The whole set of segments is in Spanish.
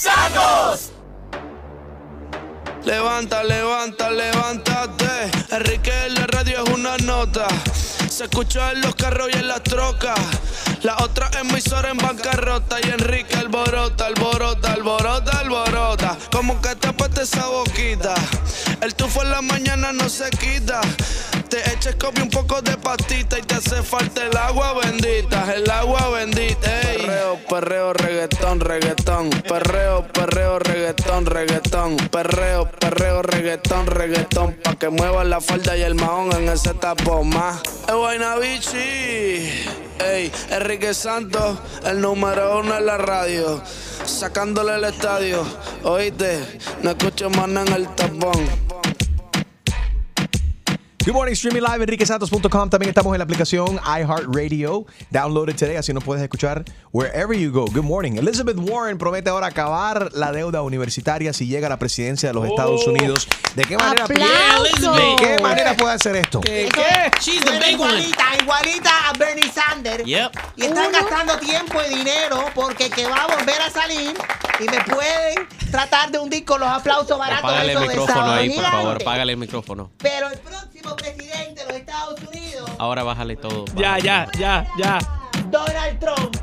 ¡Sacos! Levanta, levanta, levántate. Enrique en la radio es una nota. Se escucha en los carros y en las trocas. La otra emisora en bancarrota. Y Enrique alborota, alborota, alborota, alborota. Como que te puesta esa boquita. El tufo en la mañana no se quita. Te eches copia un poco de pastita y te hace falta el agua bendita, el agua bendita. Ey. Perreo, perreo, reggaetón, reggaetón. Perreo, perreo, reggaetón, reggaetón. Perreo, perreo, reggaetón, reggaetón. Pa' que mueva la falda y el mahón en ese tapón más. Es vaina bichi. Ey, Enrique Santos, el número uno en la radio. Sacándole el estadio. Oíste, no escucho más nada en el tapón. Good morning, streaming live, enriquesantos.com. También estamos en la aplicación iHeartRadio. Download it today, así nos puedes escuchar wherever you go. Good morning. Elizabeth Warren promete ahora acabar la deuda universitaria si llega a la presidencia de los Estados Unidos. ¿De qué manera. ¿De qué manera puede hacer esto? ¿Qué? She's the big one. igualita, igualita a Bernie Sanders. Yep. Y están gastando tiempo y dinero porque que va a volver a salir y me pueden tratar de hundir con los aplausos baratos Págale el micrófono ahí, por favor. Págale el micrófono. Pero el próximo presidente de los Estados Unidos, Ahora bájale todo. Ya, ya, ya, ya. Donald Trump.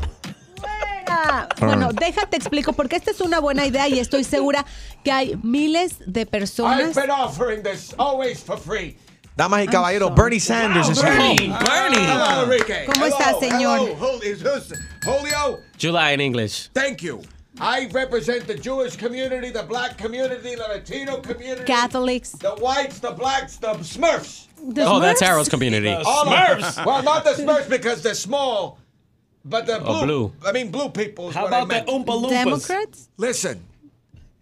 Bueno, déjate explico, porque esta es una buena idea y estoy segura que hay miles de personas. I've been offering this always for free. Damas y caballeros, Bernie Sanders is here. Hello, Enrique. ¿Cómo Hello, está, señor? hello, Julio, July in English. thank you. I represent the Jewish community, the black community, the Latino community, Catholics. the whites, the blacks, the Smurfs. The Oh, that's Harold's community. All of them. Well, not the Smurfs because they're small, but the blue. Oh, blue. I mean, blue people is How what I about the meant. Oompa Loompas? Democrats? Listen,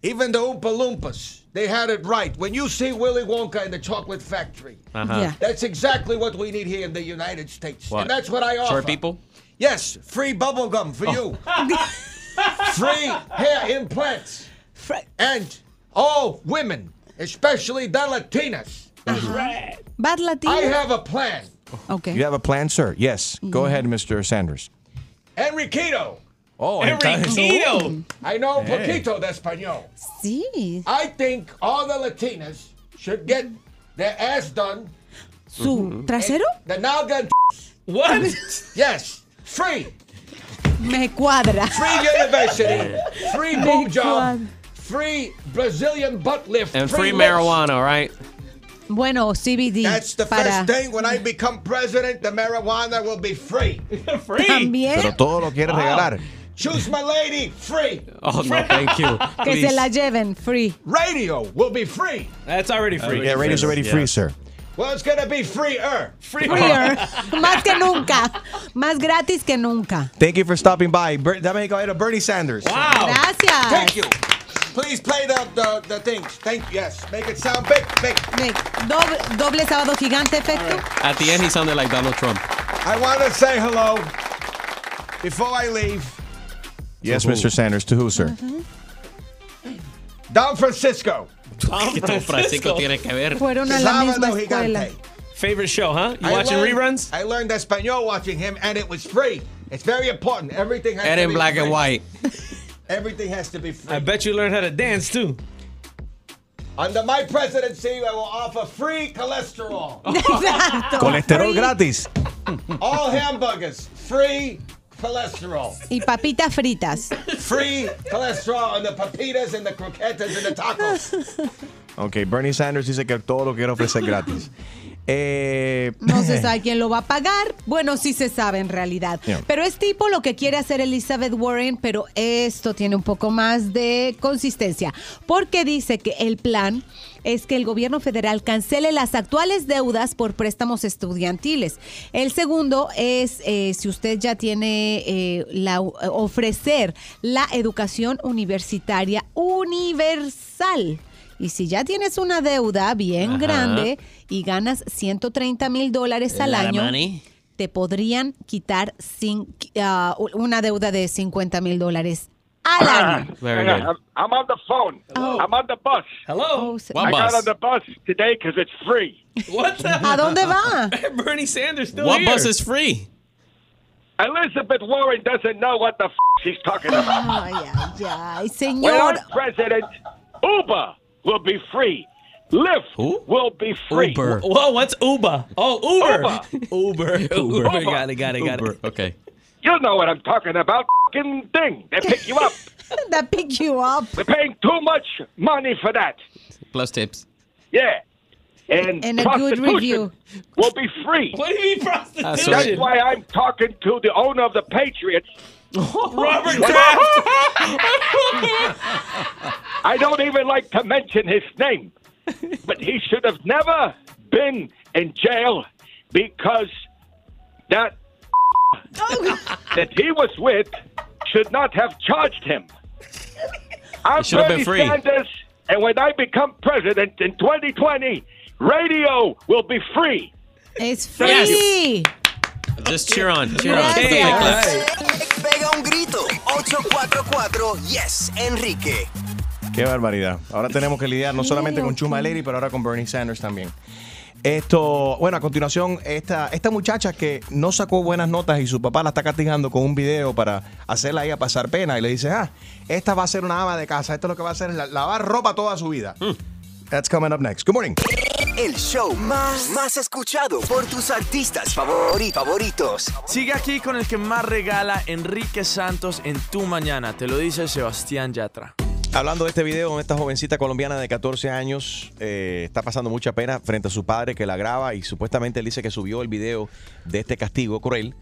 even the Oompa Loompas, they had it right. When you see Willy Wonka in the chocolate factory, Uh-huh. Yeah. that's exactly what we need here in the United States. What? And that's what I offer. Short people? Yes, free bubble gum for you. free hair implants. And all women, especially the Latinas. Uh-huh. Bad Latino. I have a plan. Okay. You have a plan, sir? Yes. Go mm-hmm. ahead, Mr. Sanders. Enriquito, Oh, Enriquito. I know poquito de español. Sí. I think all the Latinas should get their ass done. ¿Su mm-hmm. trasero? The nalga and What? Yes, free. Me cuadra. Free university. Free boob job. Free Brazilian butt lift. And free lips. marijuana, right? Bueno, CBD. That's the para first thing. When I become president, the marijuana will be free. Free. También Pero todo lo quiere regalar. Choose my lady, free. Oh, no, thank you. que Please. se la lleven free. Radio will be free. That's already free. Yeah, radio's already Yeah. free, sir. Well, it's gonna be freer. Free. Freer. Más que nunca. Más gratis que nunca. Thank you for stopping by. Ber- Dame y caballero, Bernie Sanders. Wow. Gracias. Thank you. Please play the, the, the things. Thank you. Yes. Make it sound big, big. Ve, Doble, doble sábado gigante efecto. At the end, he sounded like Donald Trump. I want to say hello before I leave. Yes, Mr. Sanders. To who, sir? Don Francisco. ¿Qué Don Francisco tiene que ver? Fueron a la misma escuela. Gigante. Favorite show, huh? You I watching learned- reruns? I learned Espanol watching him, and it was free. It's very important. Everything has And to in be black free. and white. Everything has to be free. I bet you learned how to dance too. Under my presidency, I will offer free cholesterol. Exacto. Colesterol Free. gratis. All hamburgers, free cholesterol. Y papitas fritas. Free cholesterol on the papitas and the croquetas and the tacos. Ok, Bernie Sanders dice que todo lo quiere ofrecer gratis. Eh, No se sabe quién lo va a pagar. Bueno, sí se sabe en realidad. Yeah. Pero es tipo lo que quiere hacer Elizabeth Warren, pero esto tiene un poco más de consistencia. Porque dice que el plan es que el gobierno federal cancele las actuales deudas por préstamos estudiantiles. El segundo es eh, si usted ya tiene eh, la, ofrecer la educación universitaria universal. Y si ya tienes una deuda bien Ajá. grande y ganas 130 mil dólares al año, money. te podrían quitar ah, una deuda de 50 mil dólares al año. Very good. I'm, I'm on the phone. Oh. I'm on the bus. Hello. Oh, se- What I got bus? on the bus today because it's free. What the? ¿A dónde va? Bernie Sanders still What here. bus is free? Elizabeth Warren doesn't know what the f- she's talking oh, about. Ay, ay, ay, When señor. I'm president, Uber will be free. Lyft Who? will be free. Uber. Whoa, what's Uber? Oh, Uber. Uber. Uber. Uber. Got it, got it, got Uber. it. Okay. You know what I'm talking about. Fucking thing. They pick you up. That pick you up. We're paying too much money for that. Plus tips. Yeah. And, And a good prostitution review. will be free. What do you mean Ah, so That's prostitution? why I'm talking to the owner of the Patriots. Robert Kraft. I don't even like to mention his name, but he should have never been in jail because that that he was with should not have charged him. I'm should have been Bernie free. Sanders, and when I become president in 2020, radio will be free. Es free. Just cheer on. Cheer on. Gracias. Fake. Pega un grito. 844 Yes, Enrique. Qué barbaridad. Ahora tenemos que lidiar no solamente con Chuma Lady, pero ahora con Bernie Sanders también. Esto, bueno, a continuación, esta, esta muchacha que no sacó buenas notas y su papá la está castigando con un video para hacerla a ella pasar pena y le dice, ah, esta va a ser una ama de casa, esto es lo que va a hacer es la- lavar ropa toda su vida. That's coming up next. Good morning. El show más, más escuchado por tus artistas favori- favoritos. Sigue aquí con el que más regala Enrique Santos en tu mañana. Te lo dice Sebastián Yatra. Hablando de este video, esta jovencita colombiana de 14 años eh, está pasando mucha pena frente a su padre que la graba y supuestamente él dice que subió el video de este castigo cruel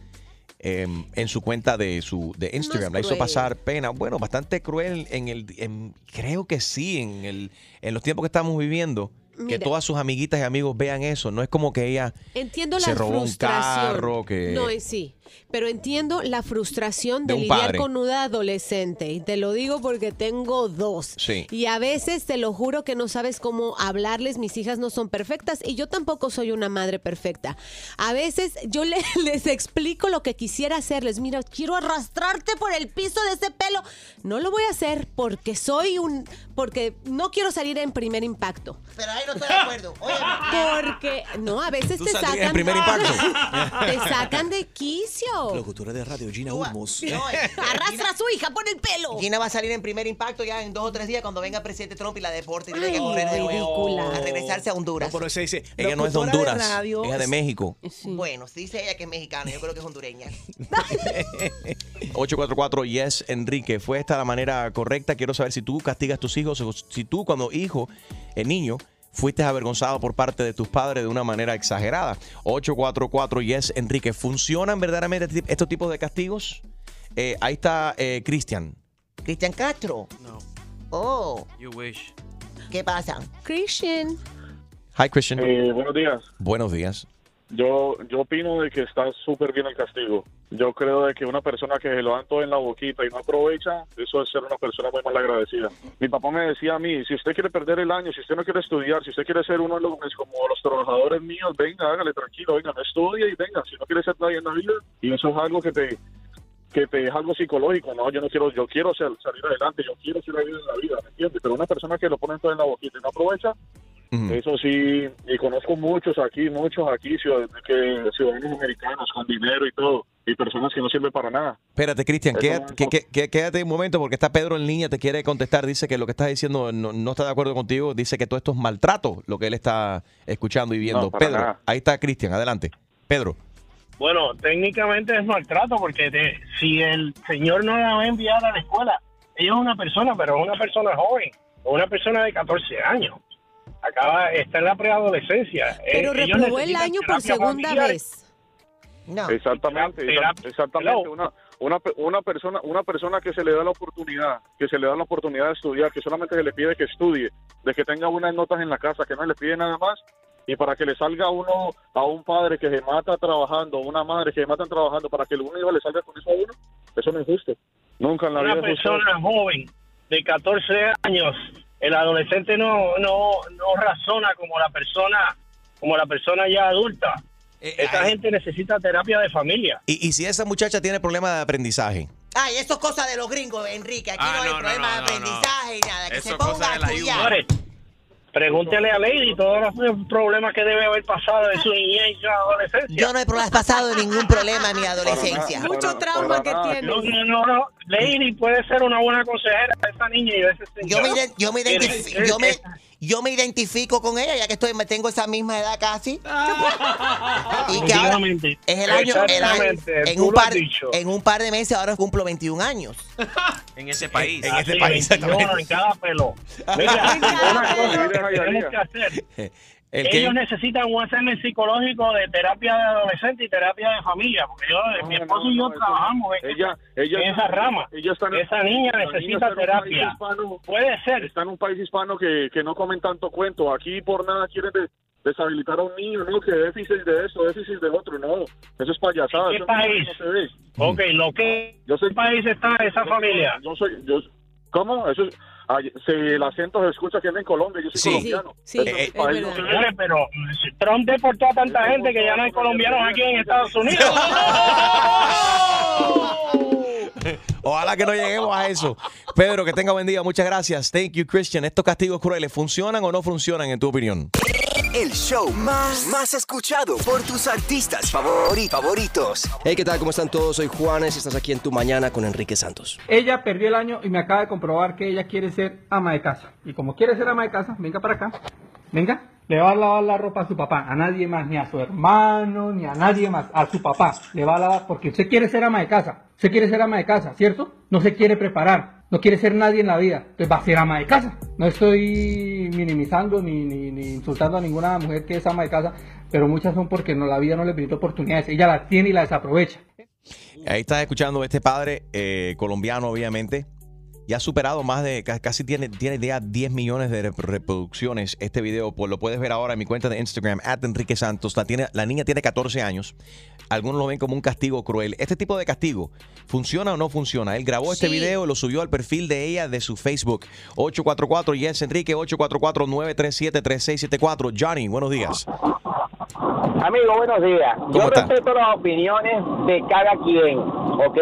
eh, en su cuenta de su de Instagram. la hizo pasar pena. Bueno, bastante cruel en el, en- creo que sí, en el, en los tiempos que estamos viviendo. Que Mira. todas sus amiguitas y amigos vean eso. No es como que ella Entiendo se la robó un carro, que No, eh, sí. Pero entiendo la frustración de, lidiar padre. con una adolescente. Y te lo digo porque tengo dos. Sí. Y a veces te lo juro que no sabes cómo hablarles. Mis hijas no son perfectas y yo tampoco soy una madre perfecta. A veces yo le- les explico lo que quisiera hacerles. Mira, quiero arrastrarte por el piso de ese pelo. No lo voy a hacer porque soy un. porque no quiero salir en primer impacto. Pero ahí no estoy de acuerdo. Porque, no, a veces Tú te saldrías sacan. en primer impacto. Te sacan de quicio. Locutora de radio, Gina Ulmos. no, eh, Arrastra a su hija por el pelo. Gina va a salir en primer impacto ya en dos o tres días cuando venga el presidente Trump y la deporte y tiene que Ay, correr de nuevo ridícula. a regresarse a Honduras. Por eso dice, ella no es de locutora Honduras, radio. ella es de México. Bueno, sí dice ella que es mexicana, yo creo que es hondureña. 844 Yes Enrique. ¿Fue esta la manera correcta? Quiero saber si tú castigas a tus hijos o si tú cuando hijo, el niño, fuiste avergonzado por parte de tus padres de una manera exagerada. 844 Yes Enrique. ¿Funcionan verdaderamente este estos tipos de castigos? Eh, ahí está eh, Cristian. Cristian Castro. No. Oh, You wish. ¿qué pasa? Christian. Hi Christian. Eh, buenos días. Buenos días. Yo, yo opino de que está súper bien el castigo. Yo creo de que una persona que se lo dan todo en la boquita y no aprovecha, eso es ser una persona muy mal agradecida. Mi papá me decía a mí, si usted quiere perder el año, si usted no quiere estudiar, si usted quiere ser uno de los como los trabajadores míos, venga, hágale tranquilo, venga, no estudie y venga, si no quiere ser nadie en la vida, y eso es algo que te que te es algo psicológico, no, yo no quiero, yo quiero ser- salir adelante, yo quiero ser alguien en la vida, ¿me entiendes? Pero una persona que lo pone todo en la boquita y no aprovecha, eso sí, y conozco muchos aquí, muchos aquí, ciudad- que, ciudadanos americanos con dinero y todo, y personas que no sirven para nada. Espérate, Cristian, quédate, no- que- que- que- quédate un momento porque está Pedro en línea, te quiere contestar. Dice que lo que estás diciendo no, no está de acuerdo contigo. Dice que todo esto es maltrato, lo que él está escuchando y viendo. No, Pedro, nada. ahí está Cristian, adelante. Pedro. Bueno, técnicamente es maltrato porque te- si el señor no la va a enviar a la escuela, ella es una persona, pero es una persona joven, o una persona de 14 años. Acaba, está en la preadolescencia. Pero Eh, ellos reprobó el año por segunda familiar. vez. No. Exactamente, exactamente. Una, una, pe- una persona, una persona que se le da la oportunidad, que se le da la oportunidad de estudiar, que solamente se le pide que estudie, de que tenga buenas notas en la casa, que no le pide nada más, y para que le salga uno a un padre que se mata trabajando, una madre que se matan trabajando, para que el único le salga con eso a uno, eso no es justo. Nunca en la Una vida es justo. persona joven de 14 años, el adolescente no, no, no razona como la persona, como la persona ya adulta. Esta gente necesita terapia de familia. Y, y si esa muchacha tiene problemas de aprendizaje, Ay, eso es cosa de los gringos, Enrique. Aquí Ah, no hay no, problema no, de aprendizaje y nada. Que Eso se ponga a de la estudiar. Pregúntele a Lady todos los problemas que debe haber pasado de su niñez y su adolescencia. Yo no he pasado ningún problema en mi adolescencia. Mucho trauma que tiene. No, no, no, no. Lady puede ser una buena consejera a esa niña y a ese señor. Yo me, yo, me yo, me, yo me identifico con ella, ya que estoy, me tengo esa misma edad casi. y que ahora es el año, el año- en, un par, en un par de meses ahora cumplo 21 años. En ese país. En este Así, país, 21 exactamente. en cada pelo. Mira, una cosa que tenemos que hacer. ¿El qué? Ellos necesitan un examen psicológico de terapia de adolescente y terapia de familia, porque yo, mi esposo y yo trabajamos en, Ella, ella en esa rama. Ella está en- esa niña necesita terapia. hispano- Puede ser. Está en un país hispano que, que no comen tanto cuento. Aquí por nada quieren de- deshabilitar a un niño, ¿no? Que déficit de esto, déficit de otro, no. Eso es payasada. ¿En qué eso país? No se ve. Ok, lo que Yo soy, ¿qué país está esa familia? Yo soy, yo, ¿cómo? Eso es, se, el acento se escucha que es en Colombia, yo soy Sí. colombiano. Sí, sí, es país Señores, pero si Trump deportó a tanta gente que ya no hay colombianos aquí en Estados Unidos. Ojalá que no lleguemos a eso. Pedro, que tenga buen día. Muchas gracias. Thank you, Christian. ¿Estos castigos crueles funcionan o no funcionan en tu opinión? El show más, más escuchado por tus artistas favori- favoritos. Hey, ¿qué tal? ¿Cómo están todos? Soy Juanes y estás aquí en Tu Mañana con Enrique Santos. Ella perdió el año y me acaba de comprobar que ella quiere ser ama de casa. Y como quiere ser ama de casa, venga para acá. Venga, le va a lavar la ropa a su papá. A nadie más, ni a su hermano, ni a nadie más. A su papá. Le va a lavar porque usted quiere ser ama de casa. Usted quiere ser ama de casa, ¿cierto? No se quiere preparar. No quiere ser nadie en la vida. Entonces va a ser ama de casa. No estoy minimizando ni, ni, insultando a ninguna mujer que es ama de casa. Pero muchas son porque no, la vida no le brinda oportunidades. Ella las tiene y las desaprovecha. Ahí estás escuchando este padre eh, colombiano, obviamente. Ya ha superado más de, ca- casi tiene, tiene ya 10 millones de rep- reproducciones este video. Pues lo puedes ver ahora en mi cuenta de Instagram, at Enrique Santos. La, tiene, la niña tiene 14 años. Algunos lo ven como un castigo cruel. Este tipo de castigo, ¿funciona o no funciona? Él grabó este video, lo subió al perfil de ella de su Facebook. 844 Yes Enrique, 844-937-3674. Johnny, buenos días. Amigo, buenos días. Yo respeto las opiniones de cada quien, ¿ok?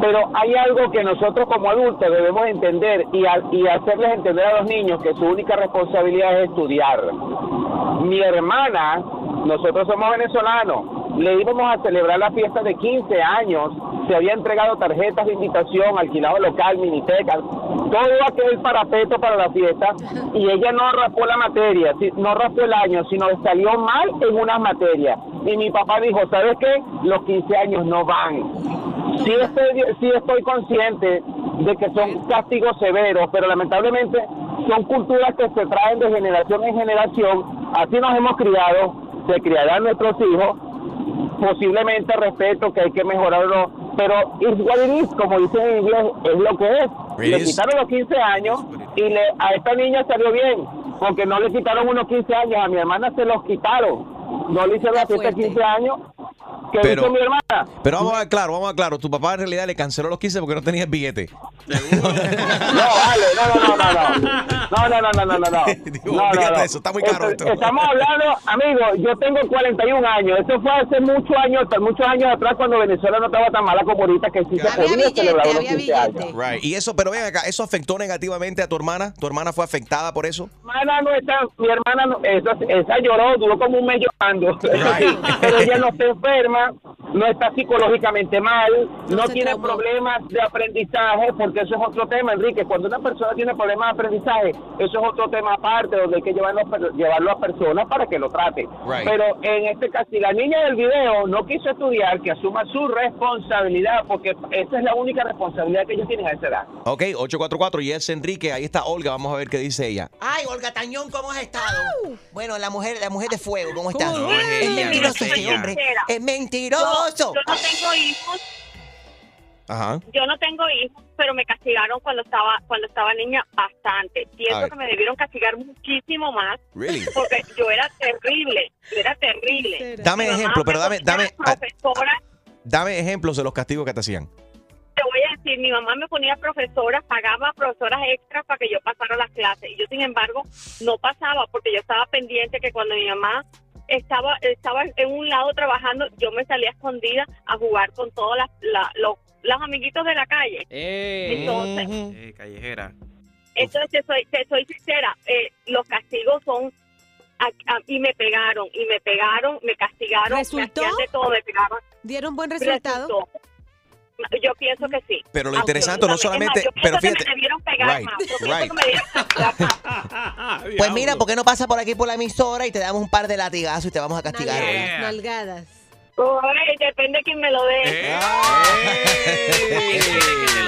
Pero hay algo que nosotros como adultos debemos entender y, a- y hacerles entender a los niños que su única responsabilidad es estudiar. Mi hermana, nosotros somos venezolanos, le íbamos a celebrar la fiesta de 15 años, se había entregado tarjetas de invitación, alquilado local, miniteca, todo aquel parapeto para la fiesta y ella no raspó la materia, no raspó el año, sino salió mal en unas materias. Y mi papá dijo, ¿sabes qué? Los 15 años no van. Sí sí estoy consciente de que son castigos severos, pero lamentablemente son culturas que se traen de generación en generación. Así nos hemos criado, se criarán nuestros hijos. Posiblemente respeto que hay que mejorarlo, pero it's what it is, como dicen en inglés, es lo que es. Le quitaron los 15 años y le, a esta niña salió bien, porque no le quitaron unos 15 años, a mi hermana se los quitaron. No le hicieron la fiesta de 15 años. ¿Qué Pero- hizo mi hermana? Pero vamos a ver claro, vamos a ver claro. Tu papá en realidad le canceló los 15 porque no tenía el billete. No, vale, no, no, no, no, no. No, no, no, no, no, no, no. Digo, No, no, no. eso, está muy caro Esto- esto. Estamos hablando, amigo, yo tengo 41 años. Eso fue hace muchos años, muchos años atrás, cuando Venezuela no estaba tan mala como ahorita, que sí se Había podía billete, celebrar los había 15 años. Right. Y eso, pero ven acá, ¿eso afectó negativamente a tu hermana? ¿Tu hermana fue afectada por eso? Mi hermana no está, mi hermana, no, esa, esa lloró, duró como un mes llorando. Pero ella no está enferma, no está psicológicamente mal, no, tiene traumó. problemas de aprendizaje, porque eso es otro tema, Enrique. Cuando una persona tiene problemas de aprendizaje, eso es otro tema aparte, donde hay que llevarlo, llevarlo a personas para que lo trate. Right. Pero en este caso, si la niña del video no quiso estudiar, que asuma su responsabilidad, porque esa es la única responsabilidad que ellos tienen a esa edad. Ok, 844 Yes Enrique, ahí está Olga, vamos a ver qué dice ella. Ay, Olga Tañón, ¿cómo has estado? Bueno, la mujer, la mujer de fuego, ¿cómo estás? No, es es mentiroso no es este hombre. Es mentiroso. Yo no tengo hijos, Ajá. yo no tengo hijos, pero me castigaron cuando estaba cuando estaba niña bastante. Ver. que me debieron castigar muchísimo más Really? porque yo era terrible, yo era terrible. Dame ejemplo, pero dame, dame, ah, profesora, dame ejemplos de los castigos que te hacían. te voy a decir, mi mamá me ponía profesoras, pagaba profesoras extras para que yo pasara las clases y yo sin embargo no pasaba porque yo estaba pendiente que cuando mi mamá estaba estaba en un lado trabajando, yo me salía escondida a jugar con todos las la- los, los amiguitos de la calle. Eh, Entonces, eh, callejera. Entonces, te soy, te soy sincera, eh, los castigos son... a- a- y me pegaron, y me pegaron, me castigaron, ¿Resultó? me hacían de todo, me pegaban. ¿Dieron buen resultado? Resultó. Yo pienso que sí. Pero lo interesante no solamente- más, yo pero pienso que fíjate- me debieron pegar Right, más. Yo pienso right. que me debieron Pues mira, ¿por qué no pasa por aquí por la emisora y te damos un par de latigazos y te vamos a castigar? Nalgadas, nalgadas. Ay, depende de quién me lo dé.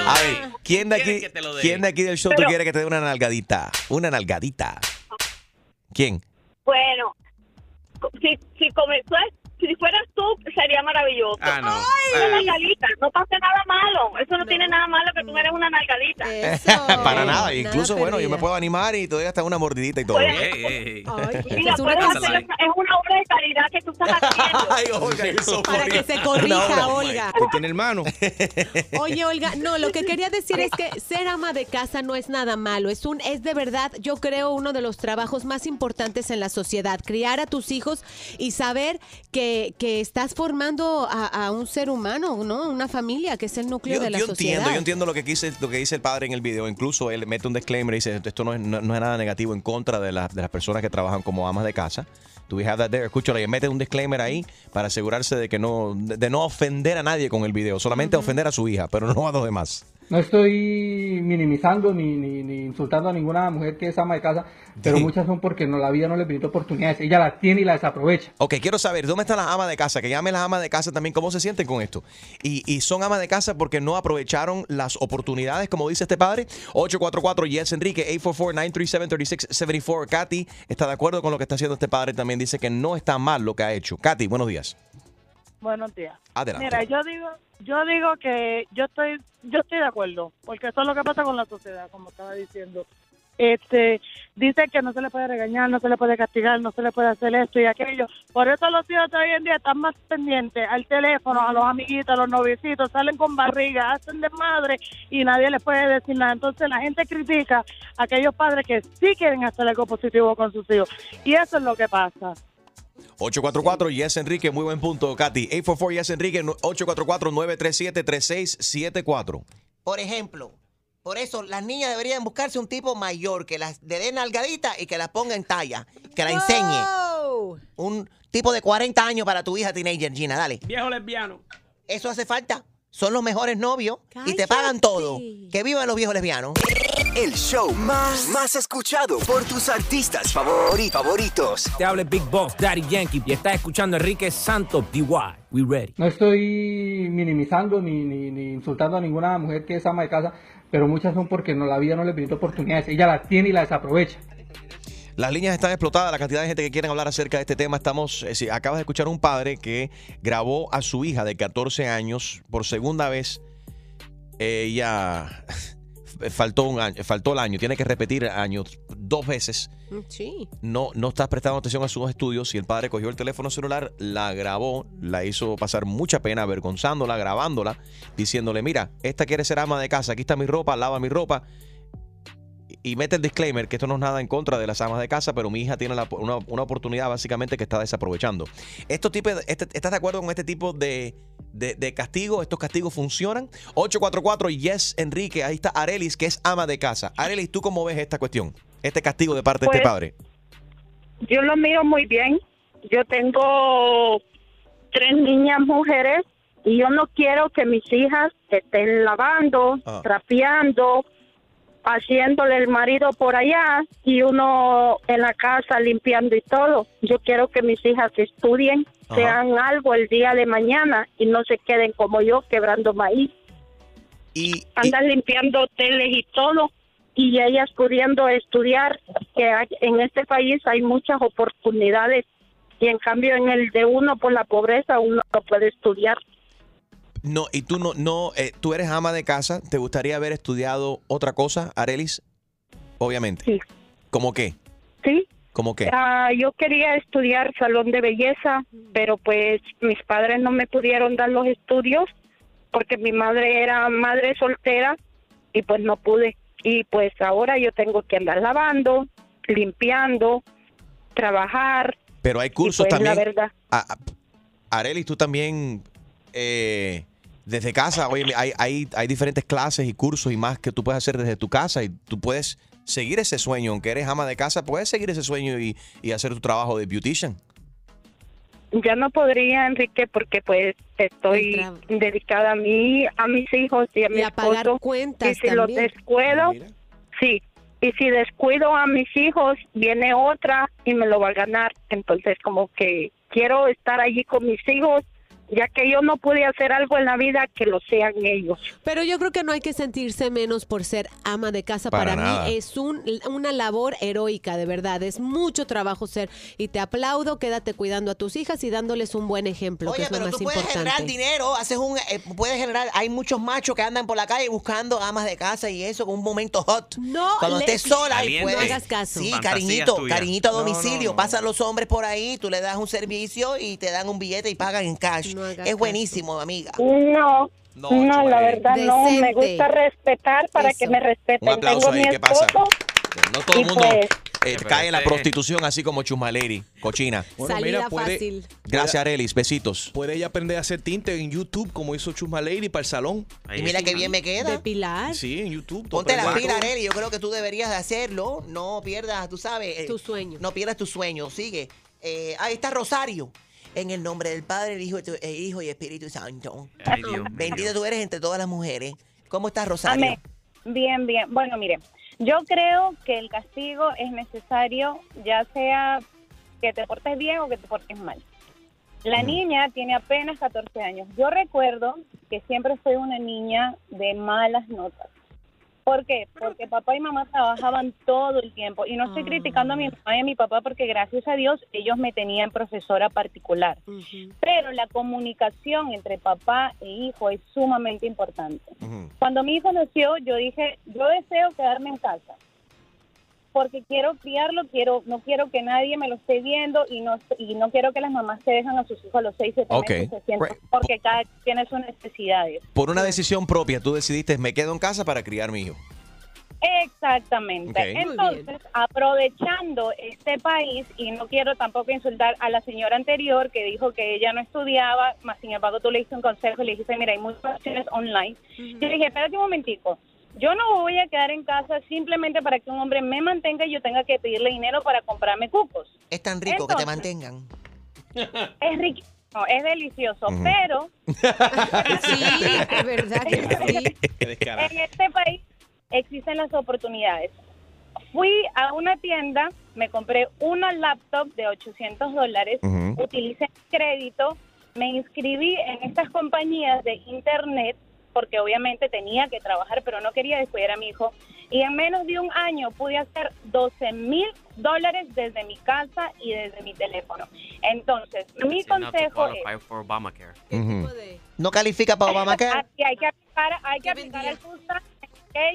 A ver, ¿quién de aquí? ¿quién de aquí del show tú Pero- quiere que te dé una nalgadita? Una nalgadita. ¿Quién? Bueno, si, si comenzó, si fueras tú, sería maravilloso. Ah, no. Una Ah. nalgadita, no pasa nada malo. Eso no, tiene nada malo que tú eres una nalgadita. Para nada. Incluso, bueno, yo me puedo animar y todavía hasta una mordidita y todo. Mira, es una hacer- es una obra de caridad que tú estás haciendo. Ay, Olga, you're so Para que se Una corrija. Olga. ¿Tú tienes hermano? Oye, Olga, no, lo que quería decir es que ser ama de casa no es nada malo. Es un, es de verdad, yo creo, uno de los trabajos más importantes en la sociedad. Criar a tus hijos y saber que, que estás formando a, a un ser humano, ¿no? Una familia, que es el núcleo Yo, de la yo sociedad. entiendo, yo entiendo lo que, quise, lo que dice el padre en el video. Incluso él mete un disclaimer y dice, esto no es, no, no es nada negativo en contra de, la- de las personas que trabajan como amas de casa. Do we have that there? Escúchalo, y mete un disclaimer ahí para asegurarse de que no, de, de no ofender a nadie con el video, solamente ofender a su hija, pero no a los demás. No estoy minimizando ni, ni, ni insultando a ninguna mujer que es ama de casa, pero Sí. muchas son porque no, la vida no le brinda oportunidades. Ella las tiene y las desaprovecha. Ok, quiero saber, ¿dónde están las amas de casa? Que llamen las amas de casa también, ¿cómo se sienten con esto? Y, y son amas de casa porque no aprovecharon las oportunidades, como dice este padre. 844 Yes Enrique, 844-937-3674. Katy está de acuerdo con lo que está haciendo este padre, también dice que no está mal lo que ha hecho. Katy, buenos días. Buenos días. Adelante. Mira, yo digo, yo digo que yo estoy, yo estoy de acuerdo, porque eso es lo que pasa con la sociedad, como estaba diciendo. Este, dice que no se le puede regañar, no se le puede castigar, no se le puede hacer esto y aquello. Por eso los hijos de hoy en día están más pendientes al teléfono, a los amiguitos, a los noviecitos, salen con barriga, hacen desmadre y nadie les puede decir nada. Entonces la gente critica a aquellos padres que sí quieren hacer algo positivo con sus hijos. Y eso es lo que pasa. 844 Yes Enrique, muy buen punto, Katy. 844 Yes Enrique, 844-937-3674. Por ejemplo, por eso las niñas deberían buscarse un tipo mayor que las le dé nalgadita y que las ponga en talla, que la enseñe. Un tipo de 40 años para tu hija teenager, Gina, dale. Viejo lesbiano. Eso hace falta. Son los mejores novios y te pagan todo. Que vivan los viejos lesbianos. El show más, más escuchado por tus artistas favori- favoritos. Te habla Big Boss, Daddy Yankee, y estás escuchando a Enrique Santos, DY. We ready. No estoy minimizando ni, ni, ni insultando a ninguna mujer que es ama de casa, pero muchas son porque no, la vida no le brinda oportunidades. Ella las tiene y las desaprovecha. Las líneas están explotadas, la cantidad de gente que quieren hablar acerca de este tema. Estamos, eh, acabas de escuchar un padre que grabó a su hija de 14 años por segunda vez. Ella faltó un año, faltó el año, tiene que repetir años dos veces. Sí. No, no está prestando atención a sus estudios y el padre cogió el teléfono celular, la grabó, la hizo pasar mucha pena, avergonzándola, grabándola, diciéndole, mira, esta quiere ser ama de casa, aquí está mi ropa, lava mi ropa. Y mete el disclaimer que esto no es nada en contra de las amas de casa, pero mi hija tiene la- una, una oportunidad básicamente que está desaprovechando. Estos tipos, este- ¿Estás de acuerdo con este tipo de, de, de castigo? ¿Estos castigos funcionan? 844 Yes Enrique, ahí está Arelis, que es ama de casa. Arelis, ¿tú cómo ves esta cuestión? Este castigo de parte de este Pues, padre. Yo lo miro muy bien. Yo tengo tres niñas mujeres y yo no quiero que mis hijas estén lavando, Ah. trapeando, haciéndole el marido por allá y uno en la casa limpiando y todo. Yo quiero que mis hijas estudien, Ajá. sean algo el día de mañana y no se queden como yo quebrando maíz. Y andan limpiando hoteles y todo y ellas pudiendo estudiar que hay- en este país hay muchas oportunidades y en cambio en el de uno por la pobreza uno no puede estudiar. No, y tú no, no, eh, tú eres ama de casa, ¿te gustaría haber estudiado otra cosa, Arelis? Obviamente. Sí. ¿Cómo qué? Sí. ¿Cómo qué? Ah, yo quería estudiar salón de belleza, pero pues mis padres no me pudieron dar los estudios porque mi madre era madre soltera y pues no pude. Y pues ahora yo tengo que andar lavando, limpiando, trabajar. Pero hay cursos pues, también. La verdad. A- a- Arelis, tú también, eh, desde casa, oye, hay, hay, hay diferentes clases y cursos y más que tú puedes hacer desde tu casa y tú puedes seguir ese sueño. Aunque eres ama de casa, puedes seguir ese sueño y, y hacer tu trabajo de beautician. Ya no podría, Enrique, porque pues estoy dedicada a mí, a mis hijos y a mi Y a pagar esposo. cuentas Y si los también. descuido, sí. Y si descuido a mis hijos, viene otra y me lo va a ganar. Entonces, como que quiero estar allí con mis hijos, ya que yo no pude hacer algo en la vida, que lo sean ellos. Pero yo creo que no hay que sentirse menos por ser ama de casa. Para Para, mí es un, una labor heroica, de verdad. Es mucho trabajo ser. Y te aplaudo, quédate cuidando a tus hijas y dándoles un buen ejemplo, que Oye, es lo pero más tú puedes importante. generar dinero, haces un, eh, puedes generar, hay muchos machos que andan por la calle buscando amas de casa y eso con un momento hot. No, Cuando le- estés sola y puedes. No hagas caso. Sí, Fantasías cariñito, tuyas. cariñito a No, no, domicilio. no. Pasan los hombres por ahí, tú le das un servicio y te dan un billete y pagan en cash. Es buenísimo, amiga. No, No, no, la verdad no. Me gusta respetar para que me respeten. Un aplauso Tengo ahí, mi ¿qué pasa? esposo. No todo el Y mundo pues- eh, cae en la prostitución así como Chusma Lady, cochina. Bueno, mira, puede, Gracias, Arelis. Besitos. puede ella aprender a hacer tinte en YouTube como hizo Chusma Lady para el salón. Y mira qué bien me queda. Depilar. Sí, en YouTube. Ponte la pila, Arely. Yo creo que tú deberías de hacerlo. No pierdas, tú sabes. Tu sueño. No pierdas tu sueño. Sigue. Eh, ahí está Rosario. En el nombre del Padre, el Hijo, el Hijo y Espíritu Santo. Ay, Dios mío. Bendita tú eres entre todas las mujeres. ¿Cómo estás, Rosario? Amén. Bien, bien. Bueno, mire, yo creo que el castigo es necesario, ya sea que te portes bien o que te portes mal. La niña tiene apenas 14 años. Yo recuerdo que siempre fui una niña de malas notas. ¿Por qué? Porque papá y mamá trabajaban todo el tiempo. Y no estoy criticando a mi mamá y a mi papá porque gracias a Dios ellos me tenían profesora particular. Pero la comunicación entre papá e hijo es sumamente importante. Cuando mi hijo nació, yo dije, yo deseo quedarme en casa. Porque quiero criarlo, quiero, no quiero que nadie me lo esté viendo y no, y no quiero que las mamás se dejan a sus hijos a los 6, 7 Ok. meses, se sientan, porque cada quien tiene sus necesidades. Por una decisión propia, tú decidiste, me quedo en casa para criar mi hijo. Exactamente. Entonces, aprovechando este país, y no quiero tampoco insultar a la señora anterior que dijo que ella no estudiaba, más sin embargo tú le diste un consejo y le dijiste, mira, hay muchas opciones online. Yo dije, espérate un momentico, yo no voy a quedar en casa simplemente para que un hombre me mantenga y yo tenga que pedirle dinero para comprarme cucos. Es tan rico que te mantengan. Es riquísimo, es delicioso, pero Sí, es verdad que sí. en este país existen las oportunidades. Fui a una tienda, me compré una laptop de 800 dólares, Ujú. utilicé crédito, me inscribí en estas compañías de internet porque obviamente tenía que trabajar, pero no quería descuidar a mi hijo. Y en menos de un año pude hacer 12 mil dólares desde mi casa y desde mi teléfono. Entonces, mi consejo es... qualify for Obamacare. No califica para Obamacare. Aquí hay que aplicar, hay que aplicar el FUSA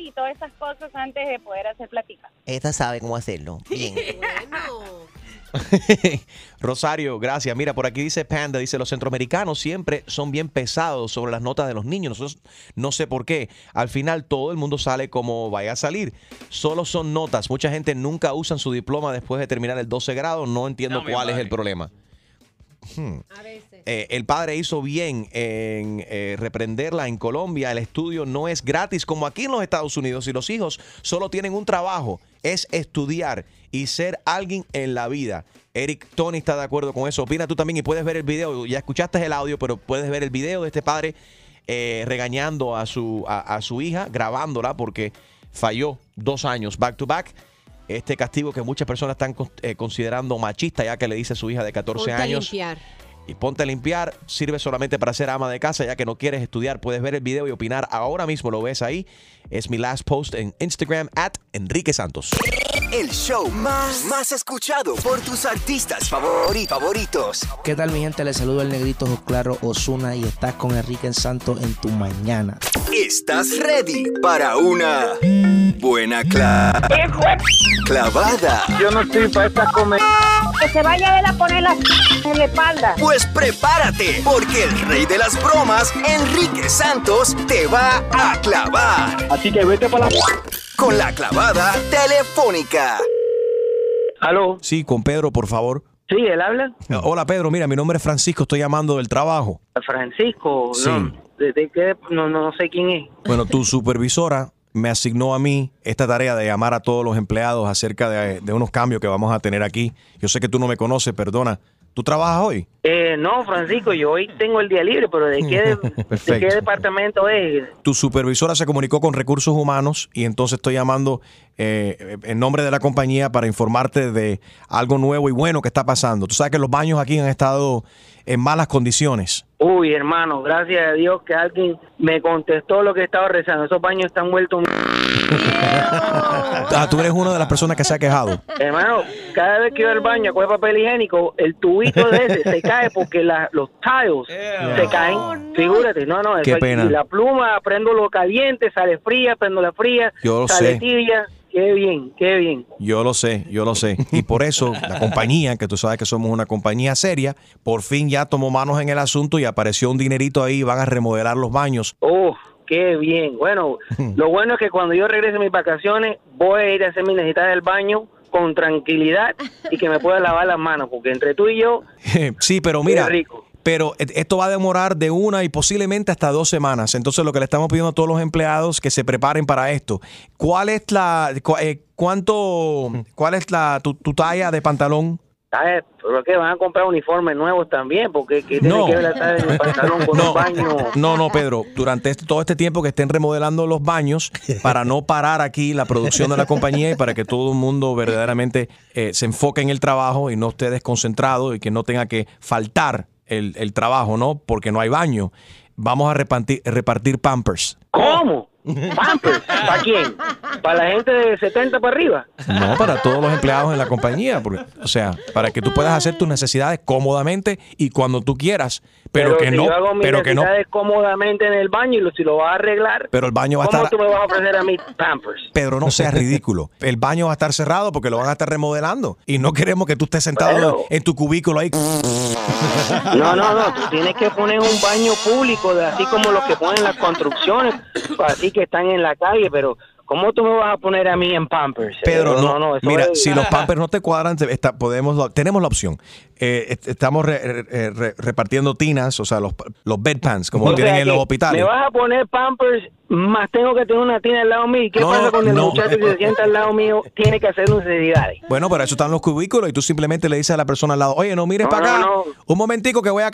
y todas esas cosas antes de poder hacer plática. Esta sabe cómo hacerlo. Bien. Rosario, gracias. Mira, por aquí dice Panda, dice, los centroamericanos siempre son bien pesados sobre las notas de los niños. Nosotros no sé por qué. Al final todo el mundo sale como vaya a salir. Solo son notas. Mucha gente nunca usan su diploma después de terminar el 12 grado. No entiendo No, cuál es el problema. Hmm. Eh, el padre hizo bien en eh, reprenderla en Colombia. El estudio no es gratis como aquí en los Estados Unidos y los hijos solo tienen un trabajo, es estudiar y ser alguien en la vida. Eric Tony está de acuerdo con eso. Opina tú también y puedes ver el video. Ya escuchaste el audio, pero puedes ver el video de este padre eh, regañando a su, a, a su hija, grabándola porque falló dos años back to back. Este castigo que muchas personas están eh, considerando machista, ya que le dice a su hija de 14 Ponte a años. limpiar. Y ponte a limpiar, sirve solamente para ser ama de casa, ya que no quieres estudiar. Puedes ver el video y opinar ahora mismo, lo ves ahí. Es mi last post en Instagram, at Enrique Santos. El show más, más escuchado por tus artistas favori- favoritos. ¿Qué tal mi gente? Les saludo el negrito Claro Osuna y estás con Enrique Santos en tu mañana. ¿Estás ready para una buena cla- clavada? Yo no estoy para esta comer. Que se vaya a poner la en la espalda. Pues prepárate, porque el rey de las bromas, Enrique Santos, te va a clavar. Así que vete para la... Con la clavada telefónica. ¿Aló? Sí, con Pedro, por favor. Sí, él habla. Hola, Pedro. Mira, mi nombre es Francisco. Estoy llamando del trabajo. Francisco, Sí. no. ¿De, de qué? No, no sé quién es. Bueno, tu supervisora me asignó a mí esta tarea de llamar a todos los empleados acerca de, de unos cambios que vamos a tener aquí. Yo sé que tú no me conoces, perdona. ¿Tú trabajas hoy? Eh, no, Francisco, yo hoy tengo el día libre, pero ¿de qué, de qué Perfecto. departamento es? Tu supervisora se comunicó con recursos humanos y entonces estoy llamando eh, en nombre de la compañía para informarte de algo nuevo y bueno que está pasando. Tú sabes que los baños aquí han estado en malas condiciones. Uy, hermano, gracias a Dios que alguien me contestó lo que estaba rezando. Esos baños están vueltos... Ah, tú eres una de las personas que se ha quejado. Hermano, cada vez que yo al baño a coger papel higiénico, el tubito de ese se cae porque la- los tiles se caen. Figúrate, no, no. Qué pena. Y la pluma, prendo lo caliente, sale fría, prendo la fría, Yo lo sale sé. tibia. Qué bien, qué bien. Yo lo sé, yo lo sé. Y por eso la compañía, que tú sabes que somos una compañía seria, por fin ya tomó manos en el asunto y apareció un dinerito ahí, van a remodelar los baños. Oh, qué bien. Bueno, lo bueno es que cuando yo regrese a mis vacaciones, voy a ir a hacer mi necesidad del baño con tranquilidad y que me pueda lavar las manos, porque entre tú y yo, Sí, pero mira, rico. Pero e- esto va a demorar de una y posiblemente hasta dos semanas. Entonces lo que le estamos pidiendo a todos los empleados que se preparen para esto. ¿Cuál es la, cu- eh, cuánto, cuál es la, tu, tu talla de pantalón? ¿sabes? Pero que van a comprar uniformes nuevos también, porque ¿qué tiene No. que ver la talla de mi pantalón con No, un baño? no, no, Pedro. Durante este- todo este tiempo que estén remodelando los baños, para no parar aquí la producción de la compañía y para que todo el mundo verdaderamente eh, se enfoque en el trabajo y no esté desconcentrado y que no tenga que faltar el, el trabajo, ¿no? Porque no hay baño. Vamos a repartir, repartir pampers. ¿Cómo? ¿Pampers? ¿Para quién? ¿Para la gente de 70 para arriba? No, para todos los empleados en la compañía. porque- o sea, para que tú puedas hacer tus necesidades cómodamente y cuando tú quieras, pero, que si no, yo hago mis pero que no, necesidades cómodamente en el baño y lo- si lo vas a arreglar, pero el baño va a ¿cómo estar tú me vas a ofrecer a mí Pampers? Pedro, no seas ridículo. El baño va a estar cerrado porque lo van a estar remodelando. Y no queremos que tú estés sentado Bueno. en tu cubículo ahí. No, no, no, tú tienes que poner un baño público, de- así como los que ponen las construcciones, así que están en la calle, pero ¿cómo tú me vas a poner a mí en Pampers? Pedro, no, eso mira, es- si los pampers no te cuadran, está- podemos, tenemos la opción. Eh, est- estamos re- re- re- repartiendo tinas, o sea, los, los bedpans, como O lo tienen en los hospitales. Me vas a poner Pampers, más tengo que tener una tina al lado mío. ¿Y qué No, pasa con el no. muchacho que se sienta al lado mío? Tiene que hacer necesidades. Bueno, pero eso están los cubículos y tú simplemente le dices a la persona al lado, oye, no mires No, para acá, no, un momentico que voy a...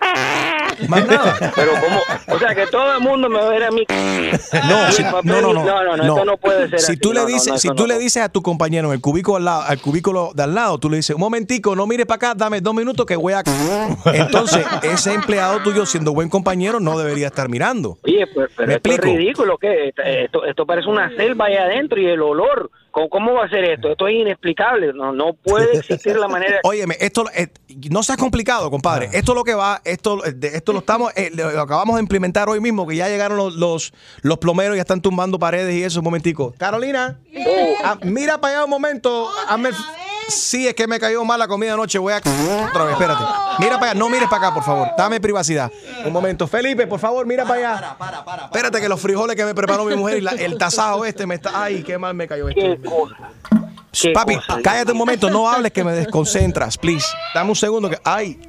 Más nada. Pero como, o sea, que todo el mundo me va a ver a mí. No, si- no, no, no, no, no, no, esto no puede ser Si así. tú le dices, no, si tú no. le dices a tu compañero en el cubículo al lado, al cubículo de al lado, tú le dices, un momentico, no mires para acá, dame dos minutos que voy a. Entonces, ese empleado tuyo, siendo buen compañero, no debería estar mirando. Oye, pues, pero ¿Me esto es explico? ridículo, ¿qué? Esto, esto parece una selva ahí adentro y el olor. ¿Cómo, va a ser esto? Esto es inexplicable. No, no puede existir la manera. Óyeme, esto eh, no seas complicado, compadre. Esto es lo que va, esto, eh, esto lo estamos, eh, lo acabamos de implementar hoy mismo, que ya llegaron los, los, los plomeros, ya están tumbando paredes y eso, un momentico. Carolina, ah, mira para allá un momento. hazme el- Sí, es que me cayó mal la comida anoche. Voy a. Otra vez, espérate. Mira para allá. No mires para acá, por favor. Dame privacidad. Un momento. Felipe, por favor, mira para allá. Espérate que los frijoles que me preparó mi mujer y la- el tasajo este me está. Ay, qué mal me cayó esto. Papi, cállate un momento. No hables que me desconcentras, please. Dame un segundo que. Ay.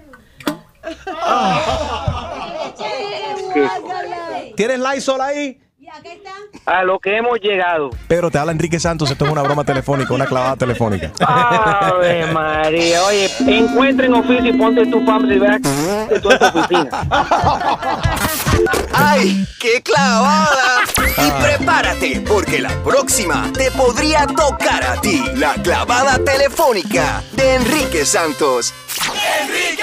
¿Tienes Lysol ahí? A lo que hemos llegado. Pedro, te habla Enrique Santos. Esto es una broma telefónica, una clavada telefónica. Ave María. Oye, encuentra en oficio y ponte tu Pampers y verás que tú en tu oficina. ¡Ay, qué clavada! Y prepárate, porque la próxima te podría tocar a ti. La clavada telefónica de Enrique Santos. ¡Enrique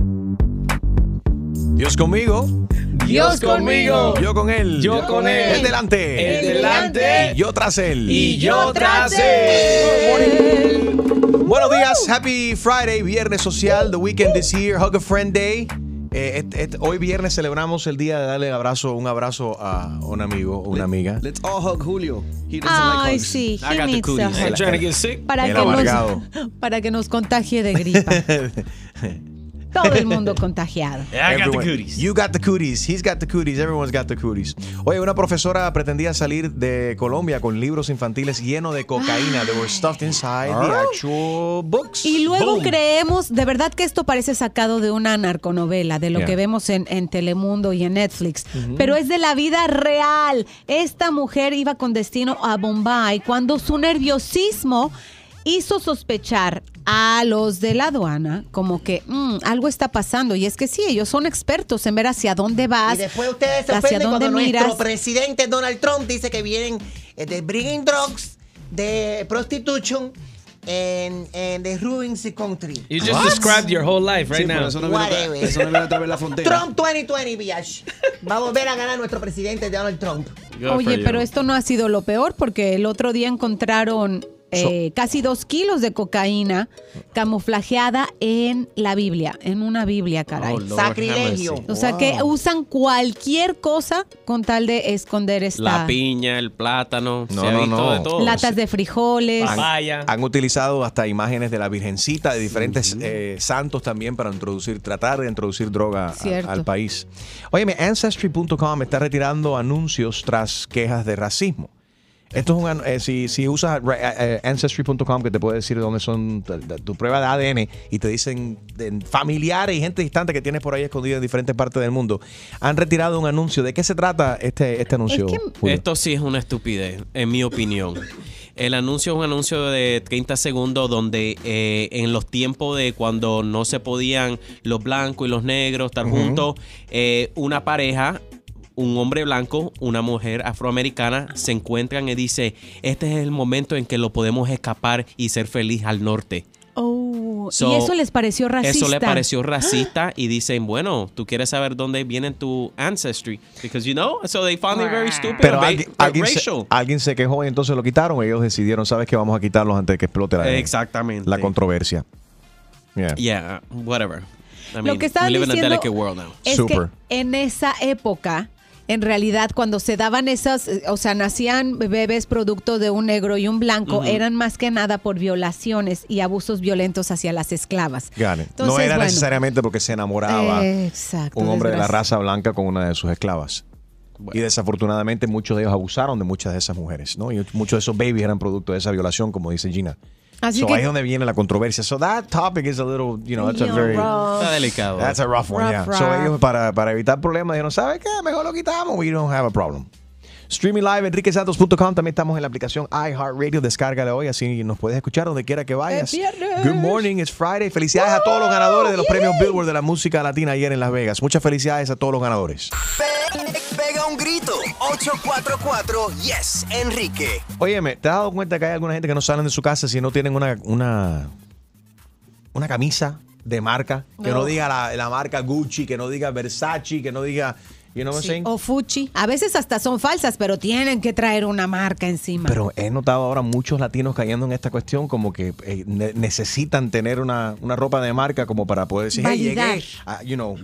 Dios conmigo. Dios conmigo. Yo con él. Yo con él. El delante. El delante. Y yo tras él. Y yo tras él. Buenos días, happy Friday, viernes social, the weekend is here, hug a friend day. Eh, et- et- hoy viernes celebramos el día de darle abrazo, un abrazo a un amigo o una amiga. Let's all hug Julio. He doesn't Ay, like hugs. sí. I he got the needs cooties. a hug. Ain't trying to get sick. Para El que, amargado. nos, para que nos contagie de gripa. Todo el mundo contagiado. Everyone- You got the cooties. He's got the cooties. Everyone's got the cooties. Oye, una profesora pretendía salir de Colombia con libros infantiles llenos de cocaína. They were stuffed inside the actual books. Y luego Boom. creemos, de verdad que esto parece sacado de una narconovela, de lo Yeah. que vemos en, en Telemundo y en Netflix, pero es de la vida real. Esta mujer iba con destino a Bombay cuando su nerviosismo hizo sospechar a los de la aduana como que "Mm, algo está pasando. Y es que sí, ellos son expertos en ver hacia dónde vas, Y después ustedes se hacia dónde cuando miras. nuestro presidente Donald Trump dice que vienen eh, de bringing drugs, de prostitution, and, and de ruins the country. You just What? described your whole life right Sí, now. eso no viene otra- Whatever. eso no viene otra vez la frontera. Trump 2020, biatch. Va a volver a ganar nuestro presidente Donald Trump. Oye, pero esto no ha sido lo peor porque el otro día encontraron eh, casi dos kilos de cocaína camuflajeada en la Biblia, en una Biblia, caray. Oh, Lord, Sacrilegio. O sea que usan cualquier cosa con tal de esconder esta La piña, el plátano, No, se ha no, visto no. de todo. latas de frijoles. Han, han utilizado hasta imágenes de la Virgencita, de diferentes eh, santos también para introducir, tratar de introducir droga a- al país. Óyeme, Ancestry.com está retirando anuncios tras quejas de racismo. Esto es un, an- eh, si, si usas eh, eh, Ancestry.com, que te puede decir dónde son tu, tu prueba de ADN y te dicen de familiares y gente distante que tienes por ahí escondida en diferentes partes del mundo, han retirado un anuncio. ¿De qué se trata este, este anuncio? Esto sí es una estupidez, en mi opinión. El anuncio es un anuncio de 30 segundos donde eh, en los tiempos de cuando no se podían los blancos y los negros estar Ujú. juntos, eh, una pareja, un hombre blanco, una mujer afroamericana, se encuentran y dice, este es el momento en que lo podemos escapar y ser feliz al norte. Oh, So, y eso les pareció racista. Eso le pareció racista y dicen, bueno, tú quieres saber dónde viene tu ancestry. Because you know, so they found it very stupid. Pero alguien, alguien se, racial. alguien se quejó y entonces lo quitaron. Ellos decidieron, ¿sabes qué? Vamos a quitarlos antes de que explote la, Exactamente. la controversia. Yeah. Yeah, whatever. I Lo que estaban we live in a diciendo delicate world now. es que en esa época, en realidad, cuando se daban esas, eh, o sea, nacían bebés producto de un negro y un blanco, eran más que nada por violaciones y abusos violentos hacia las esclavas. It. no Entonces, era bueno. necesariamente porque se enamoraba Exacto. un hombre de la raza blanca con una de sus esclavas. Y desafortunadamente muchos de ellos abusaron de muchas de esas mujeres, ¿no? Y muchos de esos babies eran producto de esa violación, como dice Gina. Así so que- ahí es donde viene la controversia. So that topic is a little, you know, that's a very rough. Está delicado. That's a rough one, Rough, yeah. So ellos para, para evitar problemas dijeron, ¿sabe qué? Mejor lo quitamos. We don't have a problem. Streaming live, enriquesantos.com. También estamos en la aplicación iHeartRadio. Descárgala hoy, así nos puedes escuchar donde quiera que vayas. Good morning, it's Friday. Felicidades a todos los ganadores de los premios Billboard de la música latina ayer en Las Vegas. Muchas felicidades a todos los ganadores. Pega un grito. 844 Yes, Enrique. Óyeme, ¿te has dado cuenta que hay alguna gente que no salen de su casa si no tienen una, una, una camisa de marca? Que no, No. diga la, la marca Gucci, que no diga Versace, que no diga, you know what I'm Sí, saying? O Fuchi. A veces hasta son falsas, pero tienen que traer una marca encima. Pero he notado ahora muchos latinos cayendo en esta cuestión como que eh, ne- necesitan tener una, una ropa de marca como para poder decir, hey, Validar. llegué, ah, you know,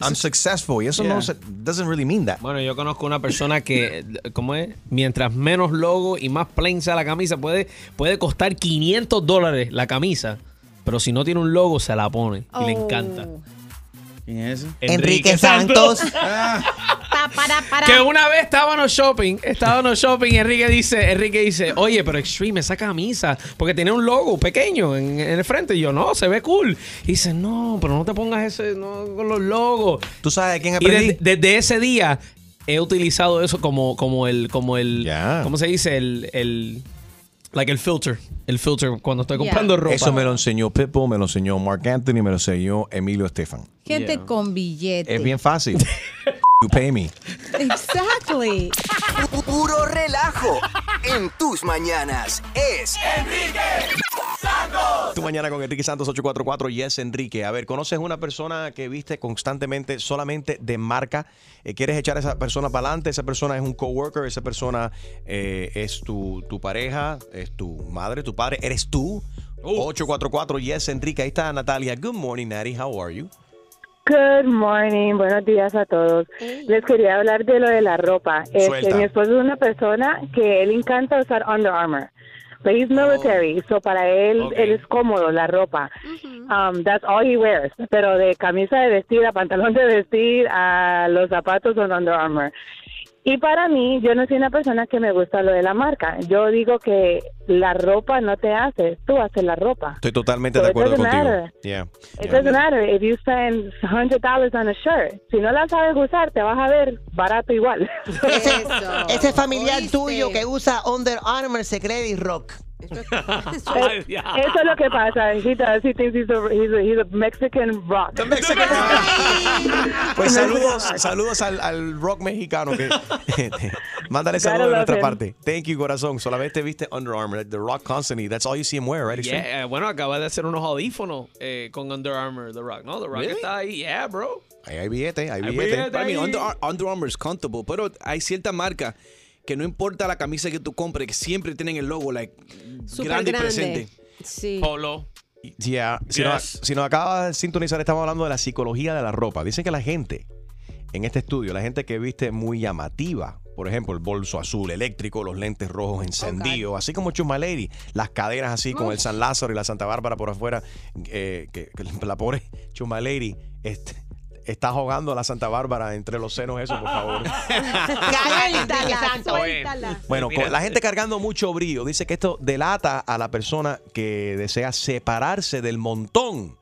I'm successful. Y eso Yeah. no se, doesn't really mean that. Bueno, yo conozco una persona que, ¿cómo es? Mientras menos logo y más plain sea la camisa, puede, puede costar 500 dólares la camisa. Pero si no tiene un logo, se la pone. Y le encanta. ¿Quién es ese? Enrique Santos. Que una vez estábamos shopping, estábamos shopping y Enrique dice, Enrique dice, oye, pero Extreme, esa camisa, porque tiene un logo pequeño en, en el frente. Y yo, no, se ve cool. Y dice, no, pero no te pongas ese, no, con los logos. ¿Tú sabes de quién Y aprendí? desde, desde ese día he utilizado eso como, como el, como el, ¿cómo se dice? El, el, like el filter, el filter cuando estoy comprando ropa. Eso me lo enseñó Pitbull, me lo enseñó Mark Anthony, me lo enseñó Emilio Estefan. Gente con billete. Es bien fácil. you pay me. Exactly. Puro relajo en tus mañanas. Es Enrique Santos. Tu mañana con Enrique Santos 844 Yes Enrique. A ver, ¿conoces una persona que viste constantemente solamente de marca? Eh, ¿Quieres echar a esa persona para adelante? Esa persona es un coworker, esa persona eh, es tu, tu pareja, es tu madre, tu padre, eres tú. 844 Yes Enrique. Ahí está Natalia. Good morning, Natalie. How are you? Good morning, buenos días a todos. Les quería hablar de lo de la ropa. Este, mi esposo es una persona que él encanta usar Under Armour. But he's military, so para él es cómodo la ropa. Um, that's all he wears. Pero de camisa de vestir a pantalón de vestir a los zapatos son Under Armour. Y para mí, yo no soy una persona que me gusta lo de la marca. Yo digo que la ropa no te hace, tú haces la ropa. Estoy totalmente So de it acuerdo doesn't contigo. matter. Yeah. It doesn't matter if you spend $100 on a shirt. Si no la sabes usar, te vas a ver barato igual. Ese, ese familiar tuyo que usa Under Armour se cree de rock. Eh, Eso es lo que pasa. He does. He thinks he's a, he's a, he's a Mexican rock. Pues saludos, saludos al, al rock mexicano que mándale saludos de nuestra him. parte. Thank you, corazón. Solamente viste Under Armour, the rock constantly. That's all you see him wear, right? Yeah, eh, bueno, acaba de hacer unos audífonos eh, con Under Armour, The Rock, ¿no? The Rock Really? está ahí, yeah, bro. Ahí hay billete, hay Hay billete. billete Para mí. Under, Ar- Under Armour es comfortable, pero hay cierta marca que no importa la camisa que tú compres, que siempre tienen el logo like, Súper grande, y presente. Sí. Polo. Yeah. Si, Yes. nos, si nos acaba de sintonizar, estamos hablando de la psicología de la ropa. Dicen que la gente, en este estudio, la gente que viste muy llamativa, por ejemplo, el bolso azul eléctrico, los lentes rojos encendidos, así como Chuma Lady, las caderas así con el San Lázaro y la Santa Bárbara por afuera, eh, que, que la pobre Chuma Lady este, está jugando a la Santa Bárbara entre los senos, eso, por favor. Suéltala, suéltala. Bueno, Mira, con la gente cargando mucho brillo, dice que esto delata a la persona que desea separarse del montón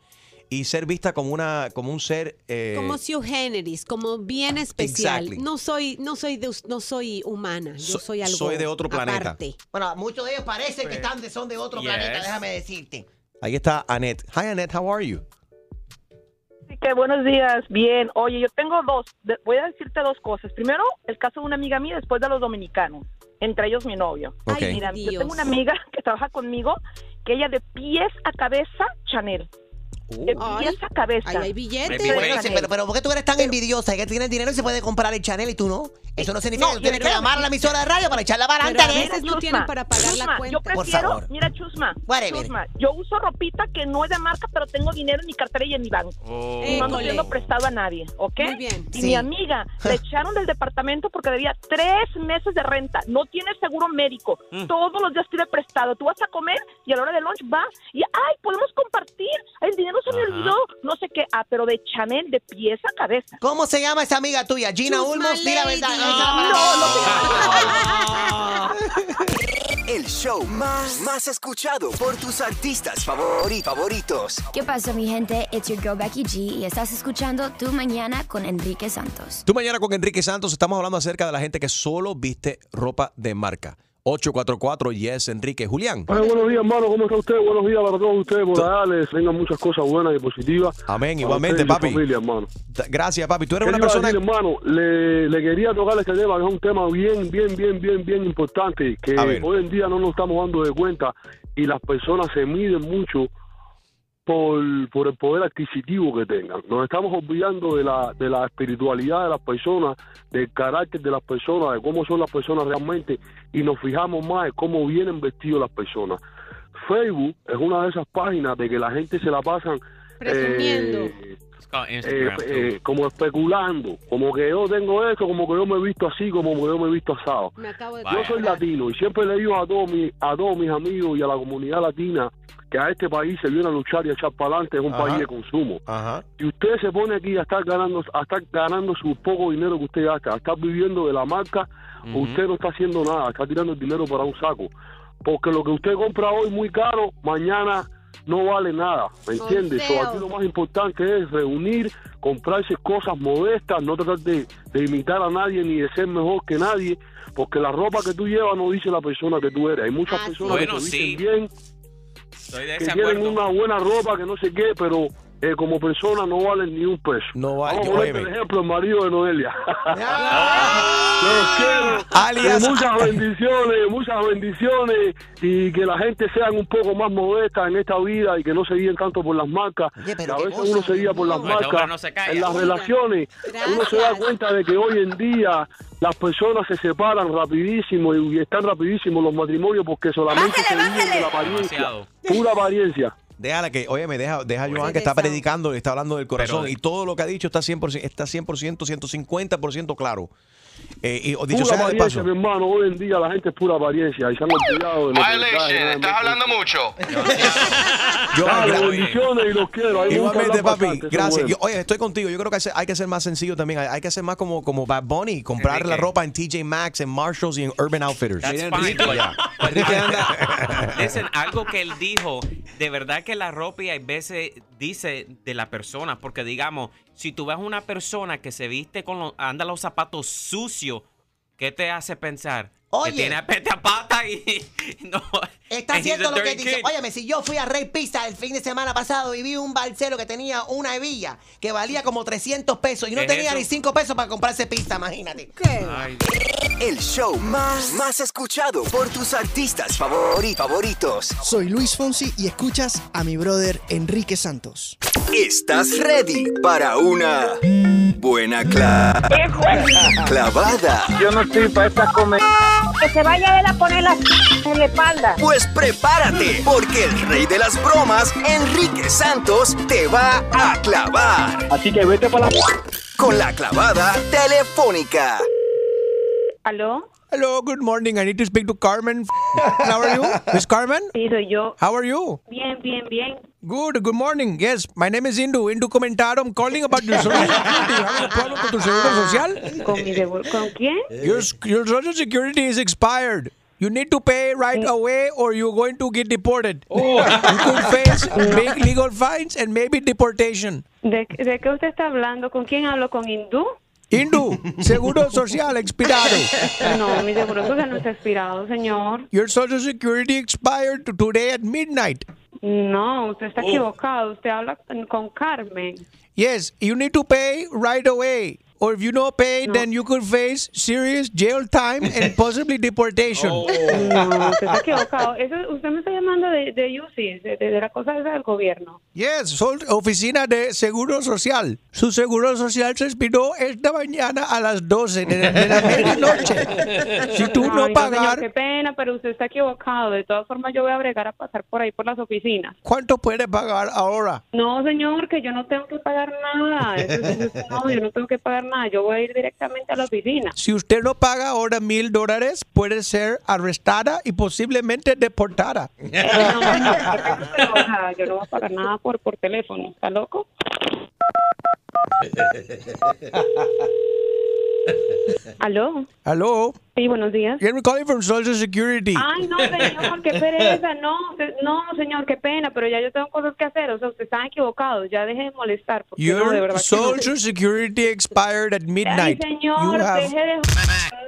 y ser vista como una como un ser eh, Como Sue Generis, como bien especial. Exactly. No soy, no soy de, no soy humana, yo So- soy algo. soy de otro planeta. aparte. Bueno, muchos de ellos parecen que están de, son de otro Yes. planeta, déjame decirte. Ahí está Annette. Hi Annette, how are you? Que buenos días, bien. Oye, yo tengo dos, de- voy a decirte dos cosas. Primero, el caso de una amiga mía después de los dominicanos, entre ellos mi novio. Ay, Mira, yo tengo una amiga que trabaja conmigo que ella de pies a cabeza Chanel. De pies a cabeza. Ahí hay billetes. Pero, pero, pero ¿por qué tú eres tan envidiosa? Que tienes dinero y se puede comprar el Chanel y tú no. Eso no significa No, que tú tienes que llamar a la emisora de radio para echarla para Pero a veces no Chusma, tienen para pagar la Chusma, cuenta. Yo Por prefiero, favor. mira, Chusma, Whatever. Chusma, yo uso ropita que no es de marca, pero tengo dinero en mi cartera y en mi banco. Y no ando École. pidiendo prestado a nadie, ¿ok? Muy bien. Y Sí. mi amiga la echaron del departamento porque debía tres meses de renta. No tiene seguro médico. Todos los días pide prestado. Tú vas a comer y a la hora del lunch va y, ay, podemos compartir. El dinero se me olvidó. No sé qué. Ah, pero de Chanel, de pies a cabeza. ¿Cómo se llama esa amiga tuya? Gina Chusma Ulmos, di la verdad. No, El show más, más escuchado por tus artistas favori- favoritos. ¿Qué pasa, mi gente? It's your girl Becky G y estás escuchando Tu Mañana con Enrique Santos. Tú mañana con Enrique Santos estamos hablando acerca de la gente que solo viste ropa de marca. 844 Yes Enrique Julián. Ay, buenos días, hermano. ¿Cómo está usted? Buenos días para todos ustedes. Por allá les vengan muchas cosas buenas y positivas. Amén, igualmente, papi. familia, hermano. Gracias, papi. Tú eres ¿Qué una persona decir, hermano, le, le quería tocar este tema, que es un tema bien, bien, bien, bien, bien importante, que hoy en día no nos estamos dando de cuenta y las personas se miden mucho por, por el poder adquisitivo que tengan. Nos estamos olvidando de la, de la espiritualidad de las personas, del carácter de las personas, de cómo son las personas realmente y nos fijamos más en cómo vienen vestidos las personas. Facebook es una de esas páginas de que la gente se la pasan Presumiendo. eh, eh, eh, como especulando, como que yo tengo esto, como que yo me he visto así, como que yo me he visto asado. Me acabo de Yo soy latino y siempre le digo a todos, mis, a todos mis amigos y a la comunidad latina que a este país se viene a luchar y a echar para adelante, es un Ajá. país de consumo. Ajá. Y usted se pone aquí a estar ganando, a estar ganando su poco dinero que usted gasta, a estar viviendo de la marca, Ujú. usted no está haciendo nada, está tirando el dinero para un saco. Porque lo que usted compra hoy muy caro, mañana no vale nada, ¿me entiende? So, aquí lo más importante es reunir, comprarse cosas modestas, no tratar de, de imitar a nadie ni de ser mejor que nadie, porque la ropa que tú llevas no dice la persona que tú eres. Hay muchas personas Bueno, que se sí. visten bien, Estoy de que ese tienen acuerdo. una buena ropa, que no sé qué, pero eh, como persona no valen ni un peso. No vale. Vamos a poner óyeme. el ejemplo el marido de Noelia. Los quiero. Alias- Y muchas bendiciones, muchas bendiciones y que la gente sean un poco más modesta en esta vida y que no se guíen tanto por las marcas. Oye, pero a veces cosa, uno se guía por las No, marcas. no se calla. en las relaciones, uno se da Gracias. cuenta de que hoy en día las personas se separan rapidísimo y, y están rapidísimo los matrimonios porque solamente se viven de la apariencia. Demasiado. Pura apariencia. Déjala que, oye, me deja, deja a Joan Pues que está predicando, le está hablando del corazón Pero- y todo lo que ha dicho está 100%, está 100%, 150% claro. Eh, y o dicho Pura sea de paso. mi hermano. Hoy en día la gente es pura apariencia y se han olvidado de lo que Violation, estás hablando mucho. Yo, Dale, gra- bendiciones y los quiero. Ahí Igualmente, papi, bastante, gracias. Yo- oye, estoy contigo. Yo creo que hay que ser- hay más sencillo también. Hay, hay que ser más como, como Bad Bunny, comprar la Enrique. ropa en TJ Maxx, en Marshalls y en Urban Outfitters. That's Mira, fine, Enrique, Enrique anda- Listen, algo que él dijo, de verdad que la ropa y a veces dice de la persona, porque digamos, si tú ves una persona que se viste con los, anda los zapatos sucios, ¿qué te hace pensar? Oye. Que tiene apete a pata y no. Está haciendo lo que dice. kid. Óyeme, si yo fui a Rey Pizza el fin de semana pasado y vi un balcero que tenía una hebilla que valía como 300 pesos y no ¿Qué es tenía eso? ni 5 pesos para comprarse pizza, imagínate. El show más, más escuchado por tus artistas favori- favoritos. Soy Luis Fonsi y escuchas a mi brother Enrique Santos. ¿Estás ready para una buena cla- clavada? Yo no estoy para esta comedia. Que se vaya a él a poner la en la espalda. Pues prepárate, porque el rey de las bromas, Enrique Santos, te va a clavar. Así que vete para la... Con la clavada telefónica. ¿Aló? Hello, good morning. I need to speak to Carmen. How are you? Miss Carmen? Sí, soy yo. How are you? Bien, bien, bien. Good, good morning. Yes, my name is Indu. Indu Comentario. I'm calling about your social security. You having a problem with your seguro social? ¿Con, mi seguro- ¿Con quién? Your, your social security is expired. You need to pay right away or you're going to get deported. Oh. You could face big legal fines and maybe deportation. ¿De, ¿De qué usted está hablando? ¿Con quién hablo? ¿Con Hindú? Indu, seguro social expirado. No, mi seguro social no está expirado, señor. Your social security expired today at midnight. No, usted está equivocado. Usted habla con- con Carmen. Yes, you need to pay right away. Or if you don't pay, then you could face serious jail time and possibly deportation. No, usted está equivocado. Eso, usted me está llamando de, de UCIS, de, de la cosa esa del gobierno. Yes, soy oficina de Seguro Social. Su Seguro Social se expiró esta mañana a las 12 de, de la medianoche. Si tú no pagar, señor, qué pena, pero usted está equivocado. De todas formas, yo voy a bregar a pasar por ahí por las oficinas. ¿cuánto puede pagar ahora? No, señor, que yo no tengo que pagar nada. Eso- eso- eso- no, yo no tengo que pagar nada. Yo voy a ir directamente a la oficina. Si usted no paga ahora mil dólares, puede ser arrestada y posiblemente deportada. No, señor, pero, o sea, yo no voy a pagar nada por, por teléfono. ¿Está loco? ¿Aló? Hello? Sí, buenos días. I'm calling from Social Security. Ay, no, señor, qué pereza. No, no, señor, qué pena, pero ya yo tengo cosas que hacer. O sea, usted está equivocado. Ya deje de molestar. Porque no, de Your verdad que no. Social Security expired at Ay, midnight. señor, You have- deje de...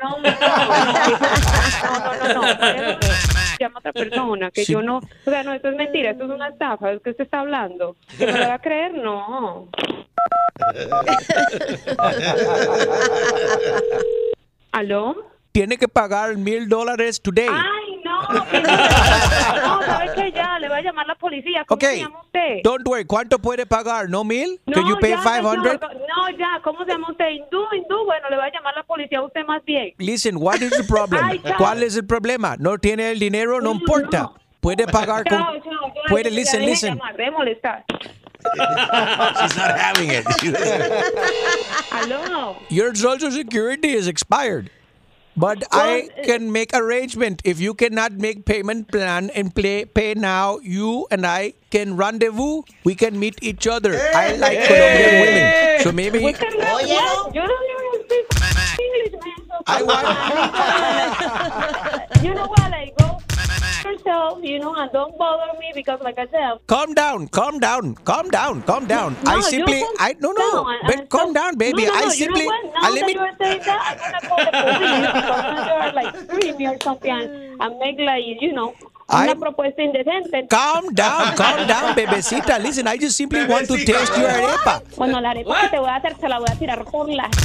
No, no, no, no, no, no, no. Llama a otra persona, que Sí. yo no... O sea, no, esto es mentira, esto es una estafa, es que usted está hablando. ¿Que me lo va a creer? No. ¿Aló? Tiene que pagar mil dólares today. Ay, no, que no, no, ¿sabe qué? Ya, le voy a llamar a la policía. ¿Cómo se Okay, llama usted? don't worry. ¿Cuánto puede pagar? ¿No mil? No, Can you pay ya, 500? señor, No, ya, ¿cómo se llama usted? Hindú, hindú. Bueno, le voy a llamar a la policía a usted más bien. Listen, what is the problem? Ay. ¿Cuál es el problema? No tiene el dinero, no importa. Puede pagar con... Chao, chao. Puede, listen, listen. de molestar. She's not having it. Aló. Your social security is expired. But I can make arrangement. If you cannot make payment plan and play, pay now, you and I can rendezvous. We can meet each other. I like Colombian women. So maybe... Oye, yo no speak English, man. So I you know what? Like, go yourself, you know, and don't bother me because, like I said, Calm down, calm down, calm down, calm down. No, I simply, I no no, down, but and calm so- down, baby. No, no, I simply, you know what? I let that me. you are saying that, I'm gonna call the police because you're like screaming me or something and, and make like you know una I- propuesta indecente. Calm down, calm down, bebecita. Listen, I just simply want to taste your arepa. Bueno, la arepa que te voy a hacer se la voy a tirar por la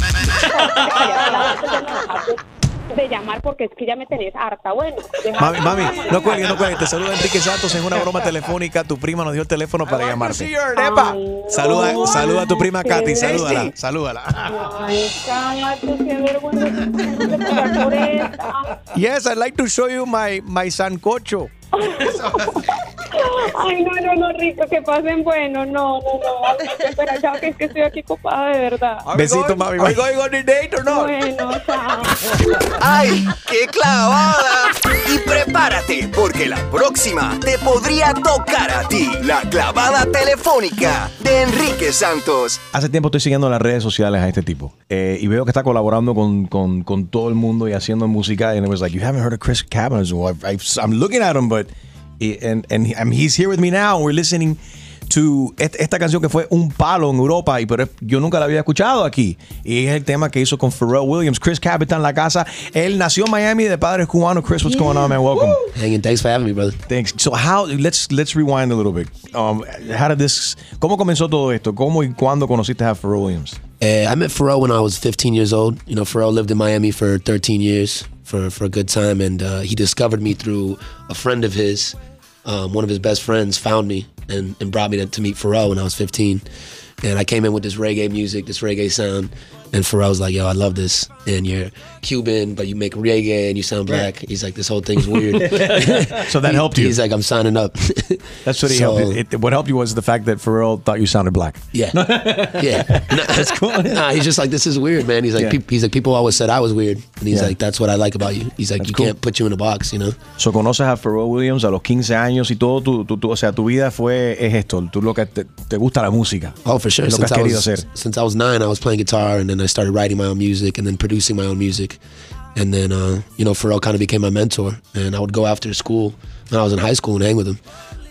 de llamar porque es que ya me tenés harta. Bueno, Mami, mami, no cuelgues, no cuelgues. Te saluda Enrique Santos en una broma telefónica. Tu prima nos dio el teléfono para llamarte. Saluda, saluda a tu prima Katy, salúdala, salúdala. Ay, cállate, qué vergüenza. Yes, I'd like to show you my my sancocho. Ay, no, no, no, rico, que pasen bueno. No, no, no. Espera, chao, que es que estoy aquí copada de verdad. Besito, mami. We going on a date or not? Bueno, chao. ¡Ay, qué clavada! Y prepárate, porque la próxima te podría tocar a ti. La clavada telefónica de Enrique Santos. Hace tiempo estoy siguiendo en las redes sociales a este tipo eh, y veo que está colaborando con, con, con todo el mundo y haciendo música. And it was like, you haven't heard of Chris Cabin? Well, I, I'm looking at him, but and, and, and he's here with me now. We're listening to esta canción que fue un palo en Europa, y pero yo nunca la había escuchado aquí. Y es el tema que hizo con Pharrell Williams. Chris Cabot está en la casa. Él nació en Miami de padres cubanos. Chris, what's going on, man? Welcome. Hanging. Thanks for having me, brother. Thanks. So how let's let's rewind a little bit. Um, how did this? ¿Cómo comenzó todo esto? ¿Cómo y cuándo conociste a Pharrell Williams? Uh, I met Pharrell when I was 15 years old. You know, Pharrell lived in Miami for 13 years for, for a good time, and uh, he discovered me through a friend of his. Um, one of his best friends found me and, and brought me to, to meet Pharrell when I was 15. And I came in with this reggae music, this reggae sound. And Pharrell was like, yo, I love this. And you're Cuban, but you make reggae and you sound black. He's like, this whole thing's weird. So that He- helped you. He's like, I'm signing up. That's what he So- helped. you. It, what helped you was the fact that Pharrell thought you sounded black. Yeah, yeah. That's cool. Nah, he's just like this is weird, man. He's like, Yeah. he's like, people always said I was weird, and he's Yeah. like, that's what I like about you. He's like, That's you cool. can't put you in a box, you know. So conoces a Pharrell Williams a los 15 años y todo, tu, tu- tu- o sea, tu vida fue es esto. Tú lo que te, te gusta la música. Oh, for sure. Es lo que has Since I, was, since I was nine, I was playing guitar, and then I started writing my own music, and then producing my own music, and then uh, you know, Pharrell kind of became my mentor, and I would go after school when I was in high school and hang with him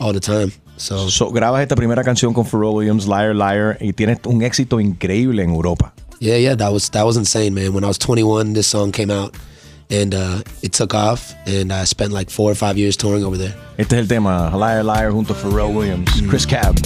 all the time. So, So, grabas esta primera canción con Pharrell Williams, Liar Liar, y tienes un éxito increíble en Europa. Yeah, yeah, that was that was insane, man. When I was 21, this song came out, and uh, it took off, and I spent like four or five years touring over there. Este es el tema, Liar Liar junto a Pharrell Williams, Chris Cab.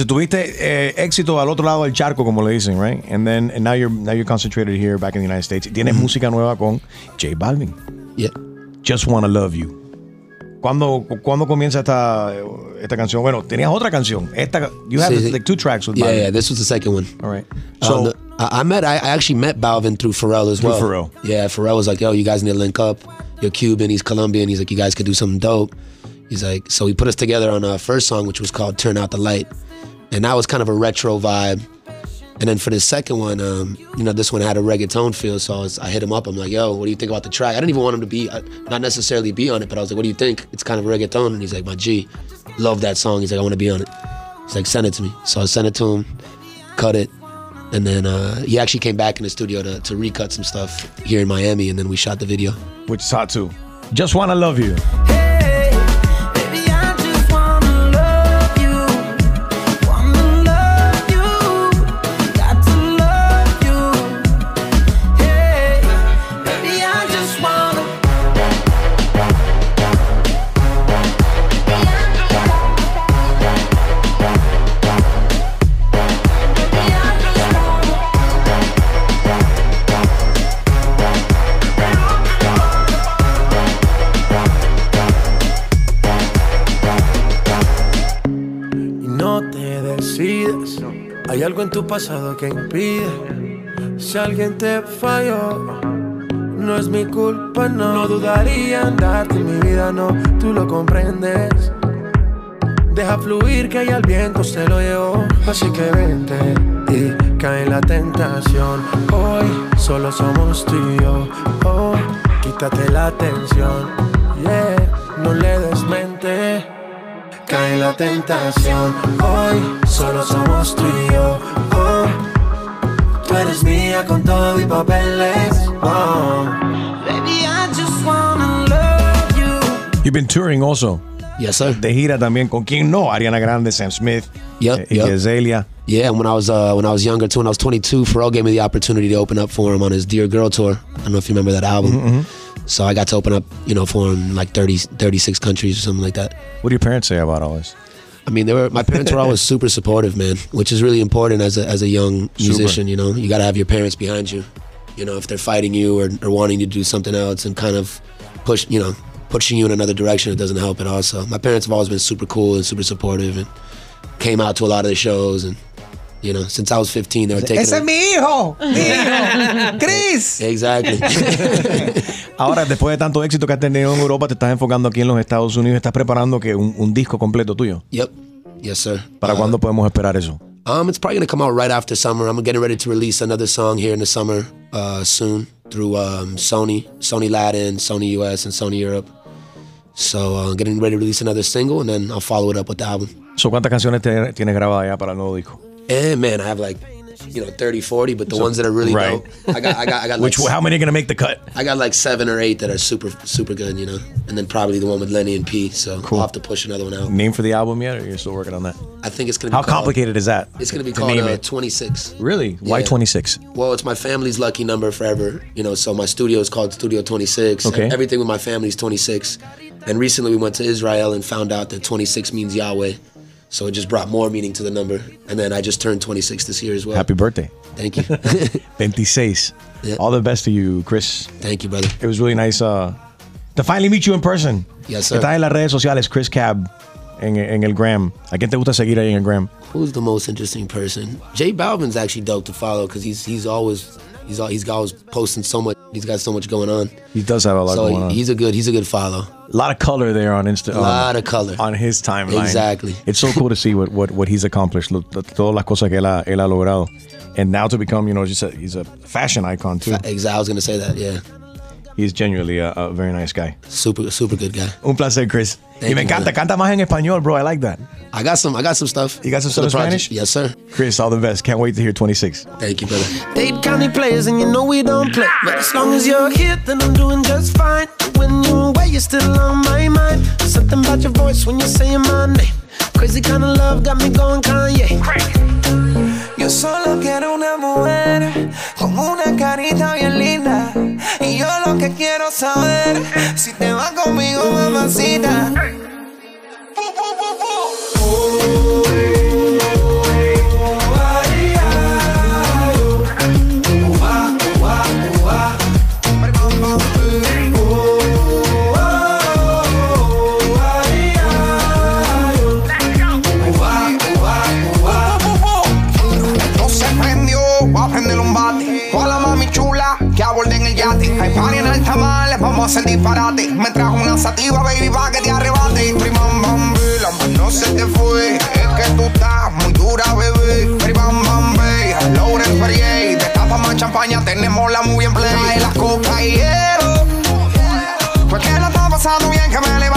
Entonces tuviste eh, éxito al otro lado del charco, como le dicen, right? And then and now you're now you're concentrated here back in the United States. Tienes música nueva con J Balvin. Yeah. Just Wanna Love You. ¿Cuándo, ¿Cuándo comienza esta, esta canción? Bueno, tenías otra canción. Esta, you have Sí, sí. like two tracks with Yeah, Balvin. yeah, this was the second one. All right. So So- I, I met, I I actually met Balvin through Pharrell as Through well. Pharrell. Yeah, Pharrell was like, "Yo, you guys need to link up. You're Cuban, he's Colombian. He's like, you guys could do something dope." He's like, so he put us together on our first song, which was called "Turn Out the Light," and that was kind of a retro vibe. And then for the second one, um, you know, this one had a reggaeton feel, so I, was, I hit him up. I'm like, "Yo, what do you think about the track?" I didn't even want him to be, uh, not necessarily be on it, but I was like, "What do you think?" It's kind of reggaeton, and he's like, "My G, love that song." He's like, "I want to be on it." He's like, "Send it to me." So I sent it to him, cut it, and then uh, he actually came back in the studio to, to recut some stuff here in Miami, and then we shot the video. Which is hot too. Just Wanna Love You. Hay algo en tu pasado que impide. Si alguien te falló, no es mi culpa, no. No dudaría en darte mi vida, no, tú lo comprendes. Deja fluir que ya el viento se lo llevó. Así que vente y cae la tentación. Hoy solo somos tú y yo. Oh, quítate la tensión. Yeah, no le des mente. Cae la tentación. Hoy solo somos tú y yo. Oh, tú eres mía con todo y papeles. Oh, baby, I just wanna love you. You've been touring also. Yes, sir. De gira también. ¿Con quién no? Ariana Grande, Sam Smith, Yep, eh, yep. y Azealia. Yeah, when I was uh, when I was younger too, when I was 22, Pharrell gave me the opportunity to open up for him on his Dear Girl tour. I don't know if you remember that album. Mm-hmm, So I got to open up, you know, for him like 30, 36 countries or something like that. What do your parents say about all this? I mean, they were my parents were always super supportive, man, which is really important as a as a young musician. You know, you got to have your parents behind you. You know, if they're fighting you or, or wanting you to do something else and kind of push, you know, pushing you in another direction, it doesn't help at all. So my parents have always been super cool and super supportive and came out to a lot of the shows and. You know, since I was 15, they were taking Ese es mi hijo, mi hijo, Chris. Exactly. Ahora, después de tanto éxito que has tenido en Europa, te estás enfocando aquí en los Estados Unidos. Estás preparando que un, un disco completo tuyo. Yep. Yes, sir. ¿Para Uh, cuándo podemos esperar eso? Um, it's probably gonna come out right after summer. I'm getting ready to release another song here in the summer uh, soon through um, Sony, Sony Latin, Sony US, and Sony Europe. So uh, getting ready to release another single, and then I'll follow it up with the album. So, ¿Cuántas canciones tienes grabadas ya para el nuevo disco? And man, I have like, you know, 30, 40, but the So- ones that are really right. dope, I got, I got, I got. Which like, how many are gonna make the cut? I got like seven or eight that are super, super good, you know, and then probably the one with Lenny and P. So I'll have to push another one out. Name for the album yet, or you're still working on that? I think it's gonna. Be How called- complicated is that? It's gonna be to called uh, it? 26. Really? Why Yeah. 26? Well, it's my family's lucky number forever. You know, so my studio is called Studio 26. and Okay. everything with my family is 26. And recently we went to Israel and found out that 26 means Yahweh. So it just brought more meaning to the number. And then I just turned 26 this year as well. Happy birthday. Thank you. 26. Yeah. All the best to you, Chris. Thank you, brother. It was really nice uh, to finally meet you in person. Yes, sir. Estás en las redes sociales, Chris Cab, en, en el Gram. ¿A quién te gusta seguir ahí en el Gram? Who's the most interesting person? Jay Balvin's actually dope to follow because he's he's always he's al- he's always posting so much. He's got so much going on. He does have a lot so going on. he's a good he's a good follow. A lot of color there on Insta. A lot of color. On his timeline. Exactly. It's so cool to see what, what, what he's accomplished, todas las cosas que él ha, él ha logrado. And now to become, you know, just a, he's a fashion icon too. Exactly. I was gonna say that. Yeah. He's genuinely a, a very nice guy. Super super good guy. Un placer, Chris. Thank y me you, encanta, brother. canta más en español, bro. I like that. I got some I got some stuff. You got some stuff in project. Spanish? Yes, sir. Chris, all the best. Can't wait to hear 26. Thank you, brother. Eight county players and you know we don't play. But as long as you're here, then I'm doing just fine. When you're away, you're still on my mind. Something about your voice when you're saying my name. Crazy kind of love got me going Kanye. Yo solo quiero una mujer con una carita bien linda. Y yo lo que quiero saber si te vas conmigo, mamacita. Esto hacer disparate. Me trajo una sativa, baby, pa' que te arrebate. Primam, bam, mano no se te fue. Es que tú estás muy dura, bebé. Primam, bam, be, Lauren Perrier. Destapa más champaña, tenemos la muy bien play. Trae la coca y hielo. Pues que la está pasando bien, que me levante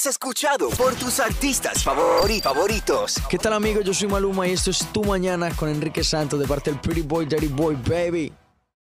más escuchado por tus artistas favori- favoritos. ¿Qué tal amigos? Yo soy Maluma y esto es Tu Mañana con Enrique Santos de parte del Pretty Boy, Dirty Boy, baby.